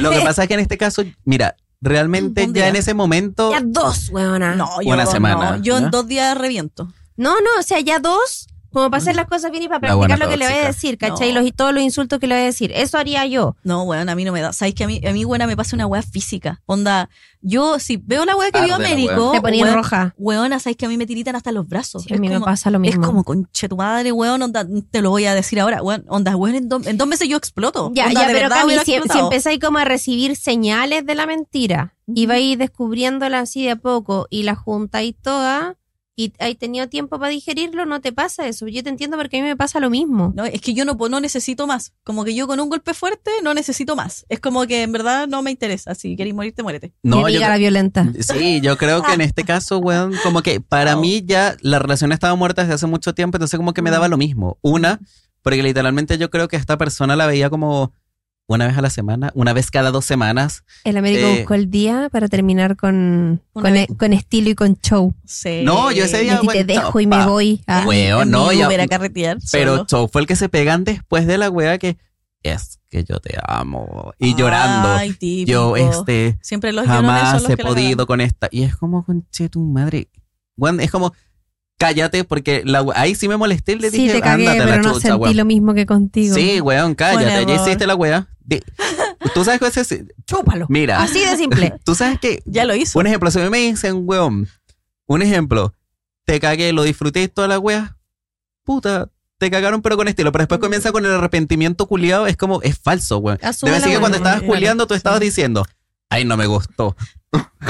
Lo que pasa es que en este caso, mira, realmente ya día. en ese momento. ya dos, weona. No, yo Una semana, no. Yo en dos días reviento. No, no, o sea, ya dos, como para hacer las cosas bien y para practicar lo que le voy a decir, ¿cachai? No. Los, y todos los insultos que le voy a decir. Eso haría yo. No, weón, a mí no me da. ¿Sabes que a mí, a mí, buena, me pasa una weá física? Onda, yo si veo la weá que vio la Américo, Te ponía weón, roja. weona, ¿sabes que a mí me tiritan hasta los brazos? Sí, a Es mí me como- pasa lo Es mismo. como, conche tu madre, weón, onda, te lo voy a decir ahora, weón, onda, weón, en, do- en dos meses yo exploto. Ya, Onda, ya, de pero verdad Cami, si, si empezáis como a recibir señales de la mentira y vais descubriéndola así de a poco y la juntáis toda y hay tenido tiempo para digerirlo, no te pasa eso. Yo te entiendo porque a mí me pasa lo mismo. No, es que yo no, no necesito más. Como que yo con un golpe fuerte no necesito más. Es como que en verdad no me interesa. Si queréis morirte, muérete. No, que yo, la violenta. sí, yo creo que en este caso, weón, como que para No. mí ya la relación estaba muerta desde hace mucho tiempo, entonces como que me daba lo mismo. Una, porque literalmente yo creo que esta persona la veía como una vez a la semana, una vez cada dos semanas. El Américo Eh, buscó el día para terminar con, e- con estilo y con show. Sí. No, yo ese Y día- a ti te bueno, dejo y pa. me voy. Ah, no, mi ya- Uber a carretear. Pero solo. Chow fue el que se pegan después de la wea que es que yo te amo. Y llorando. Ay, típico. Yo, este, Siempre los jamás los he podido con esta. Y es como, conche tu madre. Weón, es como, cállate, porque la, ahí sí me molesté y le sí, dije, te cagué, ándate a pero la no chucha, sentí weón. lo mismo que contigo. Sí, weón, cállate, ya hiciste la wea. Di- Tú sabes que ese, Chúpalo. mira, Así de simple. tú sabes que, Ya lo hizo. un ejemplo, si me dicen, weón, un ejemplo, te cagué, lo disfruté toda la wea, puta, te cagaron pero con estilo, pero después comienza con el arrepentimiento culiado, es como, es falso, weón. Debe decir que cuando estabas culiando tú estabas diciendo, ay, no me gustó.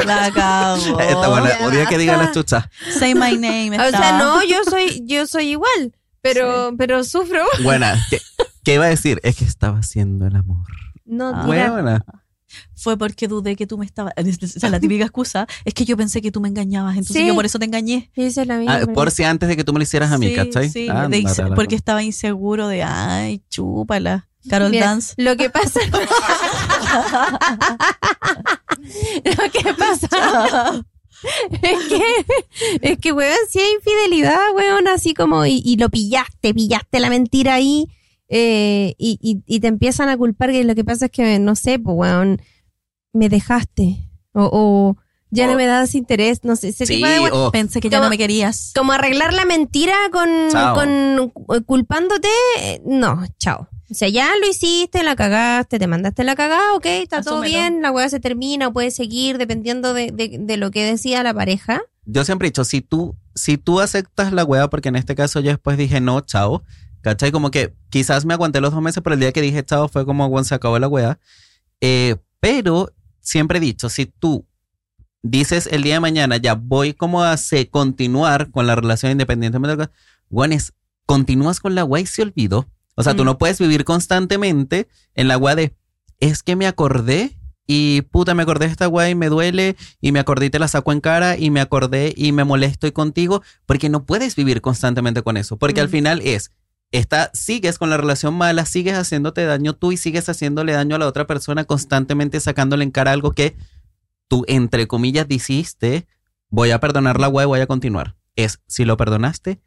La cago. Esta buena, ya odia que diga las chuchas. Say my name. O sea, no, yo soy, yo soy igual, pero, pero sufro. Buena, ¿qué, qué iba a decir? Es que estaba haciendo el amor. No, Ah. Huevona. Fue porque dudé que tú me estabas. O sea, la típica excusa es que yo pensé que tú me engañabas, entonces Sí. yo por eso te engañé. La misma. Ah, por si antes de que tú me lo hicieras a mí, sí, ¿cachai? sí, Ándate de inse- a la porque estaba inseguro de, ay, chúpala. Carol Mira, Dance. Lo que pasa. lo que pasa. es que, es que, weón, si hay infidelidad, weón, así como, y, y lo pillaste, pillaste la mentira ahí, eh, y, y, y te empiezan a culpar que lo que pasa es que, no sé, pues, weón, me dejaste, o, o ya O- no me das interés, no sé, ese Sí, tipo de weón. o Pensé que ya no me querías. Como arreglar la mentira con, Chao. con cu- culpándote, eh, no, chao. O sea, ya lo hiciste, la cagaste, te mandaste la cagada, ok, está todo bien, la weá se termina, puede seguir dependiendo de, de, de lo que decía la pareja. yo siempre he dicho, si tú, si tú aceptas la wea, porque en este caso yo después dije no, chao, ¿cachai? Como que quizás me aguanté los dos meses, pero el día que dije chao fue como, bueno, se acabó la wea. Eh, pero siempre he dicho, si tú dices el día de mañana, ya voy como a se- continuar con la relación independientemente de lo que, bueno, es, continúas con la wea y se olvidó. O sea, tú no puedes vivir constantemente en la wea de, es que me acordé y puta, me acordé de esta wea y me duele y me acordé y te la saco en cara y me acordé y me molesto y contigo, porque no puedes vivir constantemente con eso, porque al final es, está, sigues con la relación mala, sigues haciéndote daño tú y sigues haciéndole daño a la otra persona constantemente sacándole en cara algo que tú, entre comillas, dijiste, voy a perdonar la wea y voy a continuar. Es, si lo perdonaste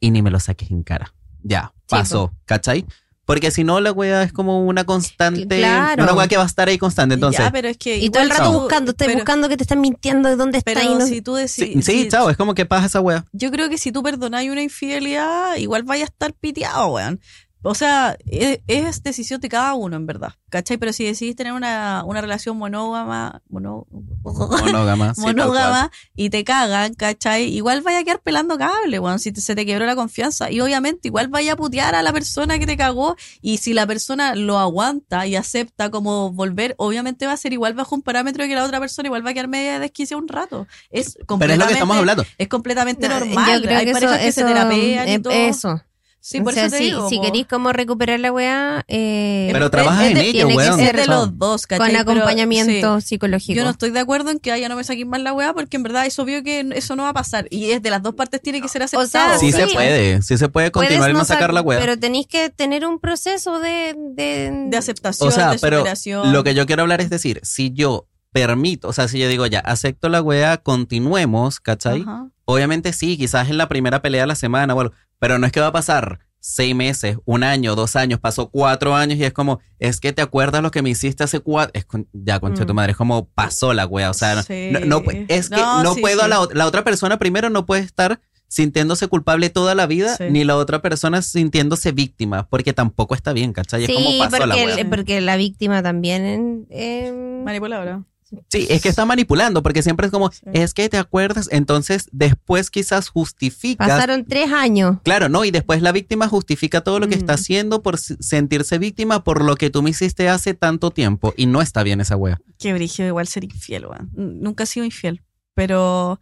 y ni me lo saques en cara. Ya, Sí, pasó, ¿cachai? Porque si no, la wea es como una constante, Claro. una wea que va a estar ahí constante. Entonces, ya, pero es que Y todo el rato buscando, estoy pero- buscando que te están mintiendo de dónde está Pero y no si tú decís. sí, sí, chao, es como que pasa esa wea. Yo creo que si tú perdonáis una infidelidad, igual vaya a estar piteado, weón. O sea, es, es decisión de cada uno, en verdad. ¿Cachai? Pero si decidís tener una, una relación monógama, mono- Monógama. sí, monógama y te cagan, ¿cachai? Igual vaya a quedar pelando cable, weón, si te- se te quebró la confianza. Y obviamente igual vaya a putear a la persona que te cagó. Y si la persona lo aguanta y acepta como volver, obviamente va a ser igual bajo un parámetro que la otra persona, igual va a quedar media desquicia un rato. Es Pero es completamente, lo que estamos hablando. es completamente No, normal. Yo creo Hay que parejas eso, que se terapean y eh, todo. Eso. Sí, o por sea, eso te si, digo, si po. queréis como recuperar la weá, eh, Pero es en de- ello, tiene que weón. ser es de los dos, ¿cachai? con Pero, acompañamiento sí, psicológico. Yo no estoy de acuerdo en que "Ay, ya no me saquen más la weá, porque en verdad es obvio que eso no va a pasar. Y es de las dos partes tiene que ser aceptado. sea, Sí, se puede, sí se puede continuar y no sa- sacar la wea. Pero tenéis que tener un proceso de... De, de aceptación, O sea, de pero superación. lo que yo quiero hablar es decir, si yo permito, o sea, si yo digo ya, acepto la wea, continuemos, ¿cachai? Ajá. Obviamente sí, quizás en la primera pelea de la semana, bueno, pero no es que va a pasar seis meses, un año, dos años, pasó cuatro años y es como, es que te acuerdas lo que me hiciste hace cuatro, es con- ya, concha tu Mm. madre, es como pasó la wea, o sea, no- Sí. no, es que No, no sí, puedo, sí. La, ot- la otra persona primero no puede estar sintiéndose culpable toda la vida, Sí. ni la otra persona sintiéndose víctima, porque tampoco está bien, ¿cachai? Es como Sí, pasó la porque, wea. el- porque la víctima también... eh, Manipuladora. Sí, es que está manipulando, porque siempre es como, Sí. es que te acuerdas, entonces después quizás justificas. pasaron tres años. Claro, no, y después la víctima justifica todo lo que Mm. está haciendo por sentirse víctima por lo que tú me hiciste hace tanto tiempo, y no está bien esa wea. Qué brigio igual ser infiel, weón. N- Nunca he sido infiel, pero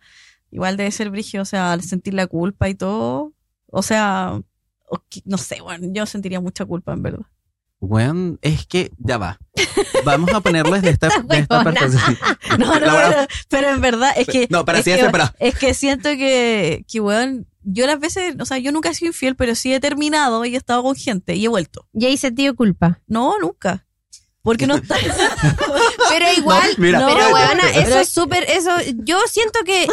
igual debe ser brigio, o sea, al sentir la culpa y todo. O sea, no sé, weón, yo sentiría mucha culpa, en verdad. Weón, es que ya va. Vamos a ponerlo desde esta, de esta. No, no, pero, pero en verdad es que. No, pero es sí, que, es que siento que, que, weón, yo las veces, o sea, yo nunca he sido infiel, pero sí he terminado y he estado con gente y he vuelto. Y ahí sentido culpa. No, nunca. Porque no está. Pero igual, No, mira, pero no, weona, pero- eso es súper, eso, yo siento que,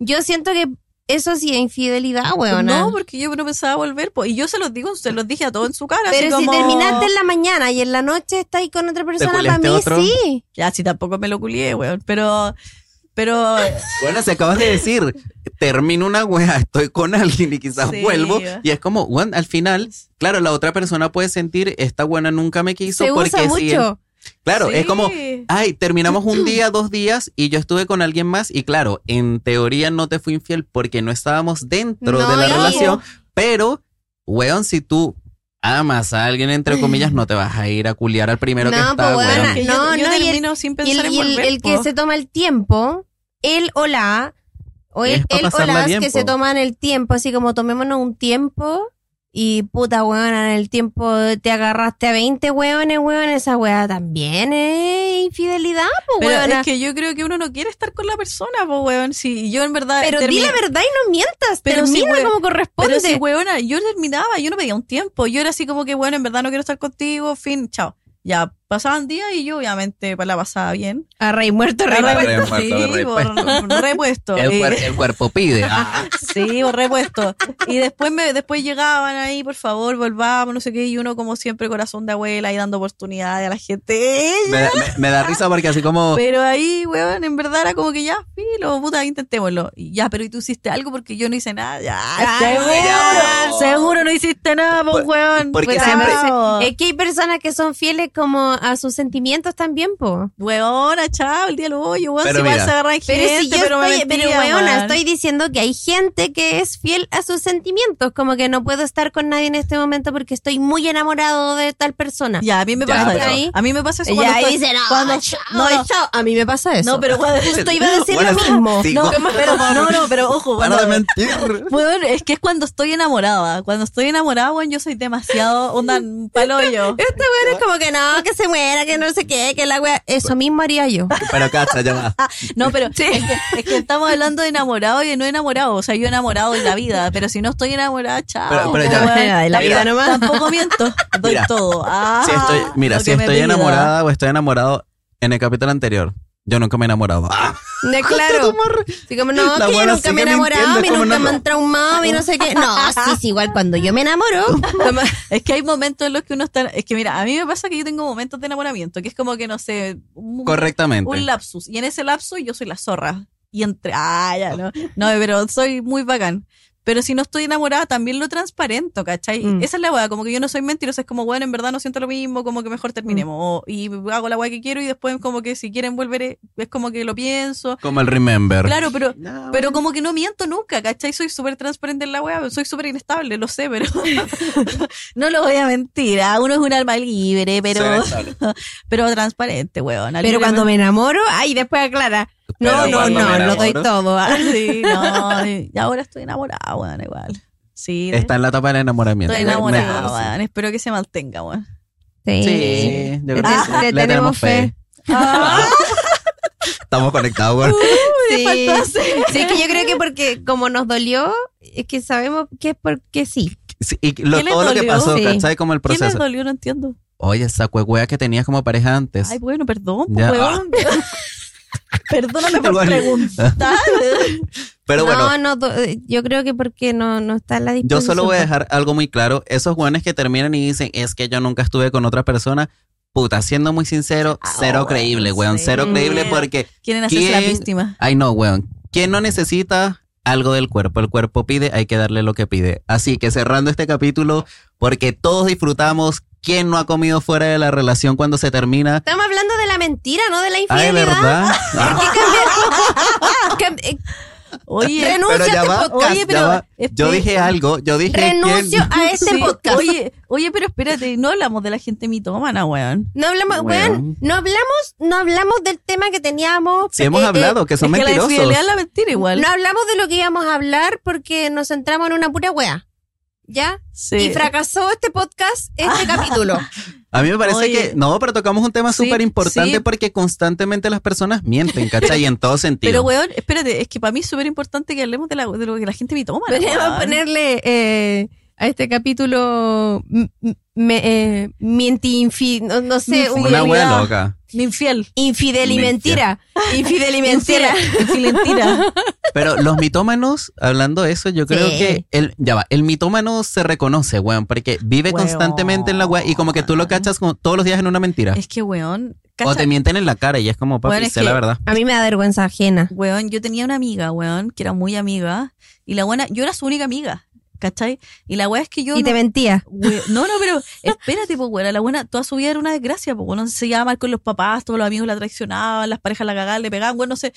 yo siento que eso sí es infidelidad, weona. No, porque yo no pensaba volver. po. Y yo se los digo, se los dije a todos en su cara. pero así si como- terminaste en la mañana y en la noche estás ahí con otra persona, para mí otro? sí. Ya, si tampoco me lo culié, weón. Pero. Pero. Bueno, se acabas de decir, termino una wea, estoy con alguien y quizás Sí. vuelvo, y es como, weón, al final, claro, la otra persona puede sentir, esta buena nunca me quiso Se porque usa si mucho. Claro, Sí. es como, ay, terminamos un día, dos días y yo estuve con alguien más y claro, en teoría no te fui infiel porque no estábamos dentro No, de la relación, pero, weón, si tú amas a alguien, entre comillas, no te vas a ir a culiar al primero que No, está, pues, weón. weona, Que yo, No, yo no, y el- termino sin Y pensar el, en y el- volver. el que se toma el tiempo, él o la, o él, él o las que se toman el tiempo, así como tomémonos un tiempo y puta weón, en el tiempo te agarraste a 20 weones, weón, esa weá también es infidelidad, po Pero weona. es que yo creo que uno no quiere estar con la persona, pues, weón. Si yo en verdad. Pero di termi- la verdad y no mientas, Pero termina weón. como corresponde. Pero si, weona, yo terminaba, yo no pedía un tiempo. Yo era así como que, bueno, en verdad no quiero estar contigo, fin, chao. Ya pasaban días y yo, obviamente, pues la pasaba bien. a rey muerto, rey Re- muerto. repuesto, sí, por- repuesto. El, Y- cuer- el cuerpo pide. Ah. Sí, por repuesto. Y después me, después llegaban ahí, por favor, volvamos, no sé qué, y uno como siempre corazón de abuela ahí dando oportunidades a la gente. Me, da- me- me da risa porque así como... Pero ahí, weón, en verdad era como que ya, filo, puta, intentémoslo. Y ya, pero ¿y tú hiciste algo? Porque yo no hice nada, ya. seguro, seguro no hiciste nada, pues, Por- weón. porque Pues, siempre-. Es que hay personas que son fieles como a sus sentimientos también, po. Weona, chao, el día lo hoyo, weón. Si igual mira. se agarran Pero gente, si yo pero estoy, pero weona, estoy diciendo que hay gente que es fiel a sus sentimientos, como que no puedo estar con nadie en este momento porque estoy muy enamorado de tal persona. Ya, a mí me pasa eso. A mí me pasa eso cuando estoy- dice, no, cuando- chao, no, chao. A mí me pasa eso. No, pero cuando Justo iba a decir Bueno, lo mismo. sí, No, pero, no, no, pero ojo, Para cuando- de mentir. Weón, es que es cuando estoy enamorada. Cuando estoy enamorada, weón, yo soy demasiado onda paloyo. Este weón es como que no, que se muera, que no sé qué, que la wea. Eso mismo haría yo. Pero cacha, ya va. No, pero es, que, es que estamos hablando de enamorado y de no enamorado. O sea, yo enamorado de la vida, pero si no estoy enamorada, chao. Pero- pero ya- de la vida Mira. nomás. Tampoco miento, doy Mira, todo. Ah, Si estoy, mira, lo si estoy enamorada o estoy enamorado en el capítulo anterior, yo nunca me he enamorado. Ah, De claro. Sí, como, no, La que yo nunca me he enamorado, mintiendo, a mí como nunca no- me han traumado, y no sé qué. No, sí, sí, igual cuando yo me enamoro. Es que hay momentos en los que uno está. Es que mira, a mí me pasa que yo tengo momentos de enamoramiento, que es como que no sé. un- correctamente. un lapsus. Y en ese lapsus yo soy la zorra. Y entre, ah, ya no. No, pero soy muy bacán. Pero si no estoy enamorada, también lo transparento, ¿cachai? Mm. Esa es la weá, como que yo no soy mentirosa, es como, bueno, en verdad no siento lo mismo, como que mejor terminemos. O- y hago la weá que quiero y después como que si quieren volver, es como que lo pienso. Como el Remember. Claro, pero, No, pero como que no miento nunca, ¿cachai? Soy súper transparente en la weá, soy súper inestable, lo sé, pero no lo voy a mentir. ah, Uno es un alma libre, pero, pero transparente, weón. Pero cuando me enamoro, ay, después aclara. No, no, no, lo doy todo. ah. Sí, no, y ahora estoy enamorada, weón, igual. Sí, Está en la etapa del enamoramiento. estoy enamorada, weón. Espero que se mantenga, weón. Sí. Sí, yo creo Te- que sí. te Le tenemos fe. Estamos conectados, güey. Sí. Sí, es que yo creo que porque como nos dolió, es que sabemos que es porque sí. Sí, y lo- ¿Qué le todo lo que dolió? pasó, Sí. ¿cachai? Como el ¿Quién les proceso. dolió? No entiendo. Oye, esa cuecuea que tenías como pareja antes. Ay, bueno, perdón, pues, weón. Perdóname por preguntar. Pero no, bueno, no, do- yo creo que porque no, no está en la yo disposición. solo voy a dejar algo muy claro. Esos jóvenes que terminan y dicen, es que yo nunca estuve con otra persona. Puta, siendo muy sincero, Ah, cero creíble, weón. sí. Cero creíble porque, Quieren hacerse la víctima. ay no, weón. ¿Quién no necesita algo del cuerpo? El cuerpo pide, hay que darle lo que pide. Así que cerrando este capítulo, porque todos disfrutamos, ¿quién no ha comido fuera de la relación cuando se termina? Estamos hablando de la mentira, no de la Ay, infidelidad. ¿verdad? Ah, Que- eh, Oye, Renuncia pero a este va, podcast. Oye, ya pero va. es- Yo dije algo, yo dije Renuncio quién- a este Sí, podcast. Oye, oye, pero espérate, no hablamos de la gente mitómana, weón. No hablamos, Weón. weón, no hablamos, no hablamos del tema que teníamos. Sí hemos eh, eh, hablado, que son es que la mentirosos. infidelidad es la mentira igual. no hablamos de lo que íbamos a hablar porque nos centramos en una pura wea. ¿Ya? Sí. Y fracasó este podcast, este capítulo. A mí me parece Oye. que, no, pero tocamos un tema Sí, súper importante sí. porque constantemente las personas mienten, ¿cachai? Y en todo sentido. Pero, weón, espérate, es que para mí es súper importante que hablemos de, la, de lo que la gente mitómana. Podríamos weón. ponerle eh, a este capítulo me, eh, mienti infi- no, no sé, un- Una infidelidad. loca. Mi infiel. infidel y Mentira. Infidel y mentira. Infiel, mentira. Pero los mitómanos, hablando de eso, yo creo Sí. que el, ya va, el mitómano se reconoce, weón, porque vive Weón. constantemente en la wea y como que tú lo cachas como todos los días en una mentira. Es que, weón, O te mienten en la cara y es como, papi, Weón, es sé la verdad. A mí me da vergüenza ajena. Weón, yo tenía una amiga, weón, que era muy amiga. Y la buena, yo era su única amiga, ¿cachai? Y la weá es que yo. Y no, te mentía. we- no, no, pero espérate, pues, weón. La buena, toda su vida era una desgracia, pues, weón. Se llevaba mal con los papás, todos los amigos la traicionaban, las parejas la cagaban, le pegaban, weón, no sé.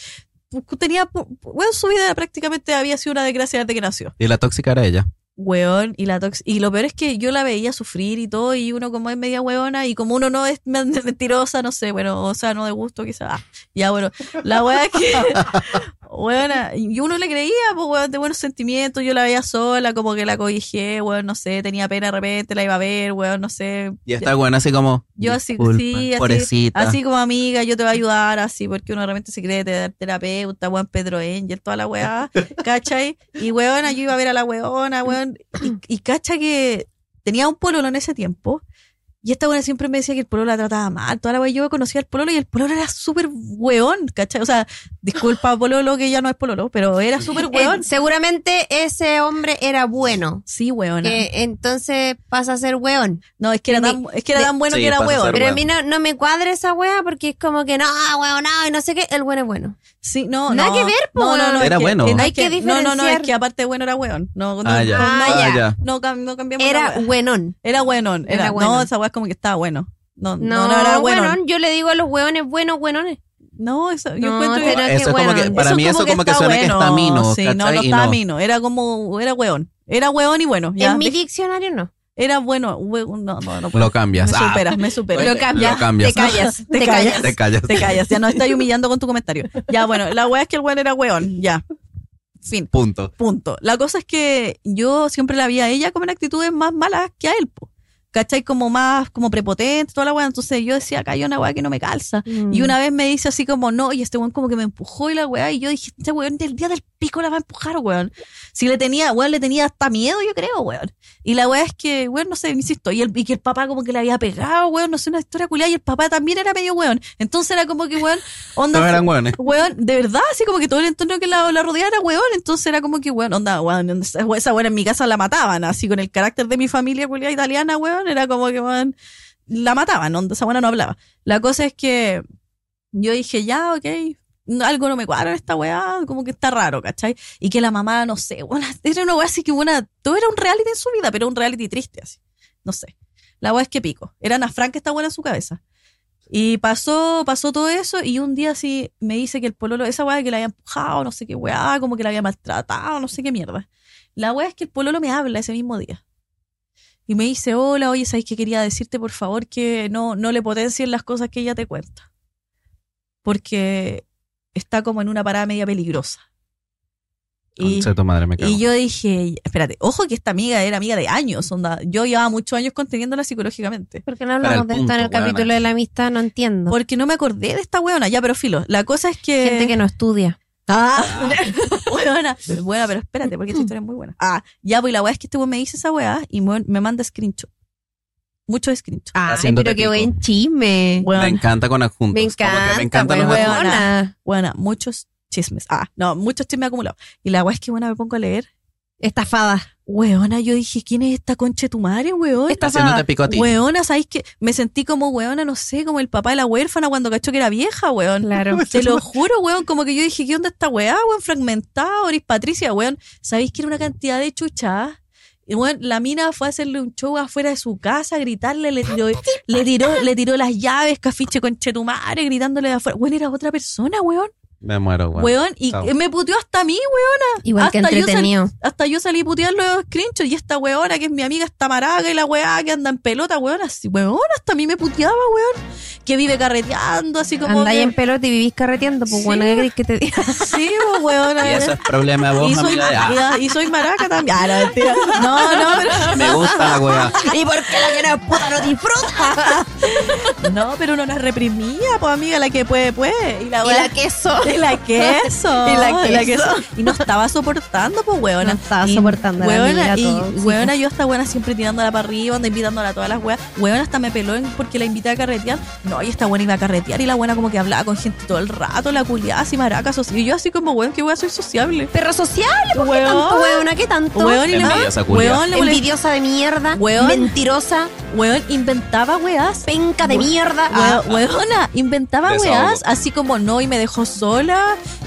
Tenía, weón, su vida prácticamente había sido una desgracia desde que nació. Y la tóxica era ella. Weón, y la tox y lo peor es que yo la veía sufrir y todo, y uno como es media weona, y como uno no es men- mentirosa, no sé, bueno, o sea, no de gusto quizás. Ah, ya bueno, la wea es que, weona, y uno le creía, pues weón, de buenos sentimientos, yo la veía sola, como que la cobijé, weón, no sé, tenía pena de repente, la iba a ver, weón, no sé. Y está buena así como. Yo así, "Disculpa, sí, así, así como amiga, yo te voy a ayudar, así, porque uno realmente se cree ter- terapeuta, weón, Pedro Angel, toda la weá, ¿cachai? Y weona, yo iba a ver a la weona, weón, y, y cacha que tenía un pololo en ese tiempo, y esta weona siempre me decía que el pololo la trataba mal, toda la weá, yo conocía al pololo y el pololo era súper weón, ¿cachai? O sea, disculpa pololo que ya no es pololo, pero era súper Eh, weón. seguramente ese hombre era bueno. Sí, weona. Que entonces pasa a ser weón. No, es que era de- tan, es que era de- tan bueno Sí, que era weón. Pero a weón. mí no, no me cuadra esa wea porque es como que no, weón, no, y no sé qué. El bueno es bueno. Sí, no, Nada no. que ver, po, No, no, no. weón. es Era que- bueno. no, Hay es que No, no, no, es que aparte de bueno era weón. No, no, Ah, ya. no, Ah, ya. ya. no, no cambiamos Era buenón. Era buenón. Era, Era bueno. No, esa weá es como que estaba bueno. No, no, No, no, era bueno. weonón. Yo le digo a los weones buenos, buenones. No, eso, yo No, encuentro que- Eso es como que, bueno. para mí eso como que, suena que está mino, Sí, no, ¿cachai? no no. mino. Era como, era weón. Era weón y bueno. Ya, en mi diccionario no. Era bueno. no, no, no. Lo cambias. Me Ah, superas, me superas. Lo cambias. Lo cambias. Te callas. Te Te, callas. callas. Te callas. Te callas, ya no estás humillando con tu comentario. Ya, bueno, la weá es que el weón era weón. Ya. Fin. Punto. Punto. La cosa es que yo siempre la vi a ella como en actitudes más malas que a él, po. ¿Cachai? Como más, como prepotente, toda la weá. Entonces yo decía, acá hay una weá que no me calza. Mm. Y una vez me dice así como, no, y este weón como que me empujó y la weá. Y yo dije, este weón del día del pico la va a empujar, weón. Si le tenía, weón, le tenía hasta miedo, yo creo, weón. Y la weá es que, weón, no sé, insisto, y, el, y que el papá como que le había pegado, weón, no sé, una historia culiada. Y el papá también era medio weón. Entonces era como que, weón, onda. Eran hueones. Weón, de verdad, así como que todo el entorno que la, la rodeaba era weón, entonces era como que weón, onda, weón, esa weón en mi casa la mataban, así con el carácter de mi familia culiada italiana, weón, era como que weón, la mataban, onda, esa weona no hablaba. La cosa es que yo dije, ya, ok, algo no me cuadra en esta weá, como que está raro, ¿cachai? Y que la mamá, no sé, weón, era una weá así que buena, todo era un reality en su vida, pero un reality triste, así, no sé. La weá es que pico, era Ana Frank que está buena en su cabeza. Y pasó, pasó todo eso y un día así me dice que el pololo, esa weá que la había empujado, no sé qué weá, como que la había maltratado, no sé qué mierda. La weá es que el pololo me habla ese mismo día. Y me dice, hola, oye, ¿sabes que quería decirte por favor que no, no le potencien las cosas que ella te cuenta? Porque está como en una parada media peligrosa. Y, madre, me cago. y yo dije, espérate, ojo que esta amiga era amiga de años, onda. Yo llevaba muchos años conteniéndola psicológicamente. ¿Por qué no hablamos de esto en el weona. capítulo de la amistad? No entiendo. Porque no me acordé de esta weona, ya, pero filo. La cosa es que. Gente que no estudia. Ah, buena, buena, pero espérate, porque esta historia es muy buena. Ah, ya, pues la weá es que este weón me dice esa weá y me, me manda screenshot. Muchos screenshots. Ay, Haciéndote pero qué buen chisme. Me encanta con adjuntos. Me Como que encanta, me encantan los pues, adjuntos. weona. buena, muchos chismes. Ah, no, muchos chismes acumulados. Y la weá es que buena me pongo a leer. Estafada. Weona, yo dije, ¿quién es esta concha de tu madre, weón? Haciéndote pico a ti. Weona, ¿sabéis que me sentí como weona, no sé, como el papá de la huérfana cuando cachó que era vieja, weón? Claro. Te lo juro, weón, como que yo dije, ¿qué onda esta weá, weón? Fragmentada, Oris Patricia, weón. ¿Sabéis que era una cantidad de chuchas? Y weón, la mina fue a hacerle un show afuera de su casa, a gritarle, le tiró, le tiró, le tiró las llaves, cafiche con chetumare, gritándole de afuera. Weón, era otra persona, weón. Me muero, weón. Weón, y Chao. me puteó hasta a mí, weona. Igual que Hasta yo entretenido. Hasta yo salí a putear los screenshots y esta weona que es mi amiga está maraca y la weá que anda en pelota, weona, así, weona, hasta a mí me puteaba, weón. Que vive carreteando, así como. Andáis que- en pelota y vivís carreteando, pues Sí. bueno, ¿qué crees que te diga? Sí, pues, weona. Y eso es problema de vos, y soy, Ah, y- soy maraca también. Ah, no, mentira. No, no, pero. me gusta la weá. ¿Y por qué la que no es puta no disfruta? No, pero uno no es reprimida, pues amiga, la que puede, puede. Y la Y la queso. Y la queso. Y la queso. Y no estaba soportando, pues, weona. No estaba Y, soportando a la weona, amiga y weona, yo hasta buena siempre tirándola para arriba, anda invitándola a todas las weas. Weona hasta me peló en- porque la invité a carretear. No, y esta buena iba a carretear y la buena como que hablaba con gente todo el rato, la culiada así maraca, soci- y yo así como, weón, que wea soy sociable. Perro sociable, ¿por qué Weón. tanto, weona? ¿Qué tanto? Weón, y le Envidiosa, weón, de mierda, Weón. mentirosa, weón, inventaba weas. penca de mierda. Ah, Weona, inventaba Desahogo. weas, así como no, y me dejó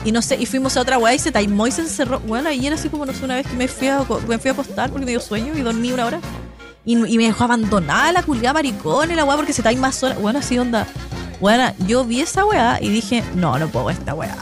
y no sé, y fuimos a otra wea y se taimó y se encerró. Bueno, y era así como, no sé, una vez que me fui a, me fui a acostar porque me dio sueño y dormí una hora. Y, me dejó abandonada la culiada maricón y la wea porque se taima sola. Bueno, así onda. Bueno, yo vi esa wea y dije, no, no puedo esta wea.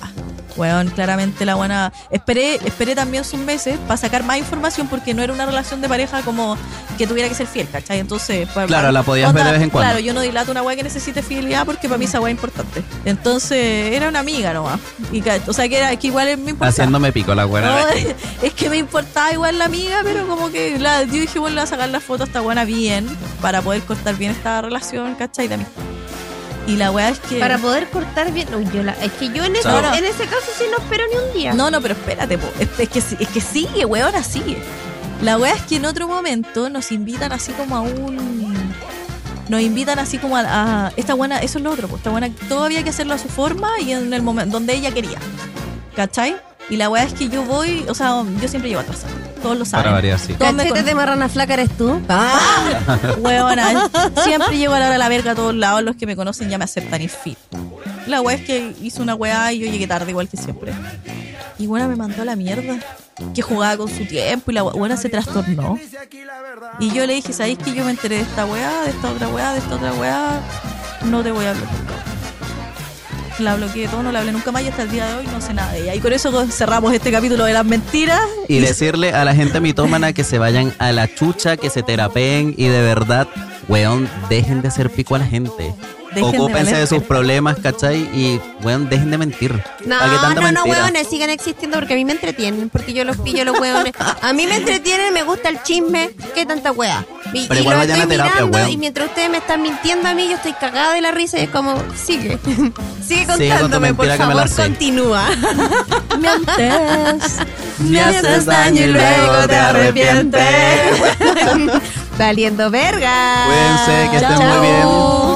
Weón, claramente la buena. Esperé, esperé también sus meses para sacar más información porque no era una relación de pareja como que tuviera que ser fiel, ¿cachai? Entonces, pues, Claro, la podías ver de vez en cuando. Claro, yo no dilato una weá que necesite fidelidad porque para mí esa weá es importante. Entonces, era una amiga nomás. Y, o sea, que era que igual me importaba. Haciéndome pico la No, buena. es que me importaba igual la amiga, pero como que la, yo dije, bueno, le voy a sacar la foto a esta buena bien para poder cortar bien esta relación, ¿cachai? De amistad. Y la weá es que. Para poder cortar bien. Uy, yo la- es que yo en en ese caso sí no espero ni un día. No, no, pero espérate, po. Es, es que, es que sigue, weona, sigue. La weá es que en otro momento nos invitan así como a un. Nos invitan así como a, a- esta buena, eso es lo otro, pues esta buena todavía hay que hacerlo a su forma y en el momento donde ella quería. ¿Cachai? Y la weá es que yo voy, o sea, yo siempre llevo atrasado. Todos lo saben. Para variar, sí. Todos me de marrana flaca eres tú. Ah, Huevona, siempre llego a la hora de la verga a todos lados. Los que me conocen ya me aceptan y fit. La wea es que hizo una weá y yo llegué tarde, igual que siempre. Y buena me mandó a la mierda. Que jugaba con su tiempo y la buena se trastornó. Y yo le dije, ¿sabéis que yo me enteré de esta weá, de esta otra weá, de esta otra weá? No te voy a hablar. La bloqueé todo, no la hablé nunca más y hasta el día de hoy no sé nada de ella. Y con eso cerramos este capítulo de las mentiras. Y decirle a la gente mitómana que se vayan a la chucha, que se terapeen y de verdad, weón, dejen de hacer pico a la gente. De Ocúpense de, sus problemas, ¿cachai? Y, weón, dejen de mentir. No, ¿Para qué tanta no, no, hueones, sigan existiendo porque a mí me entretienen, porque yo los pillo los hueones. A mí me entretienen, me gusta el chisme, qué tanta hueá. Y, Pero y igual vayan a terapia, y mientras ustedes me están mintiendo a mí, yo estoy cagada de la risa y es como, sigue, sigue contándome, por favor, continúa. Mientes. Me haces daño y luego te arrepientes. Valiendo verga. Cuídense, que estén Chao. muy bien.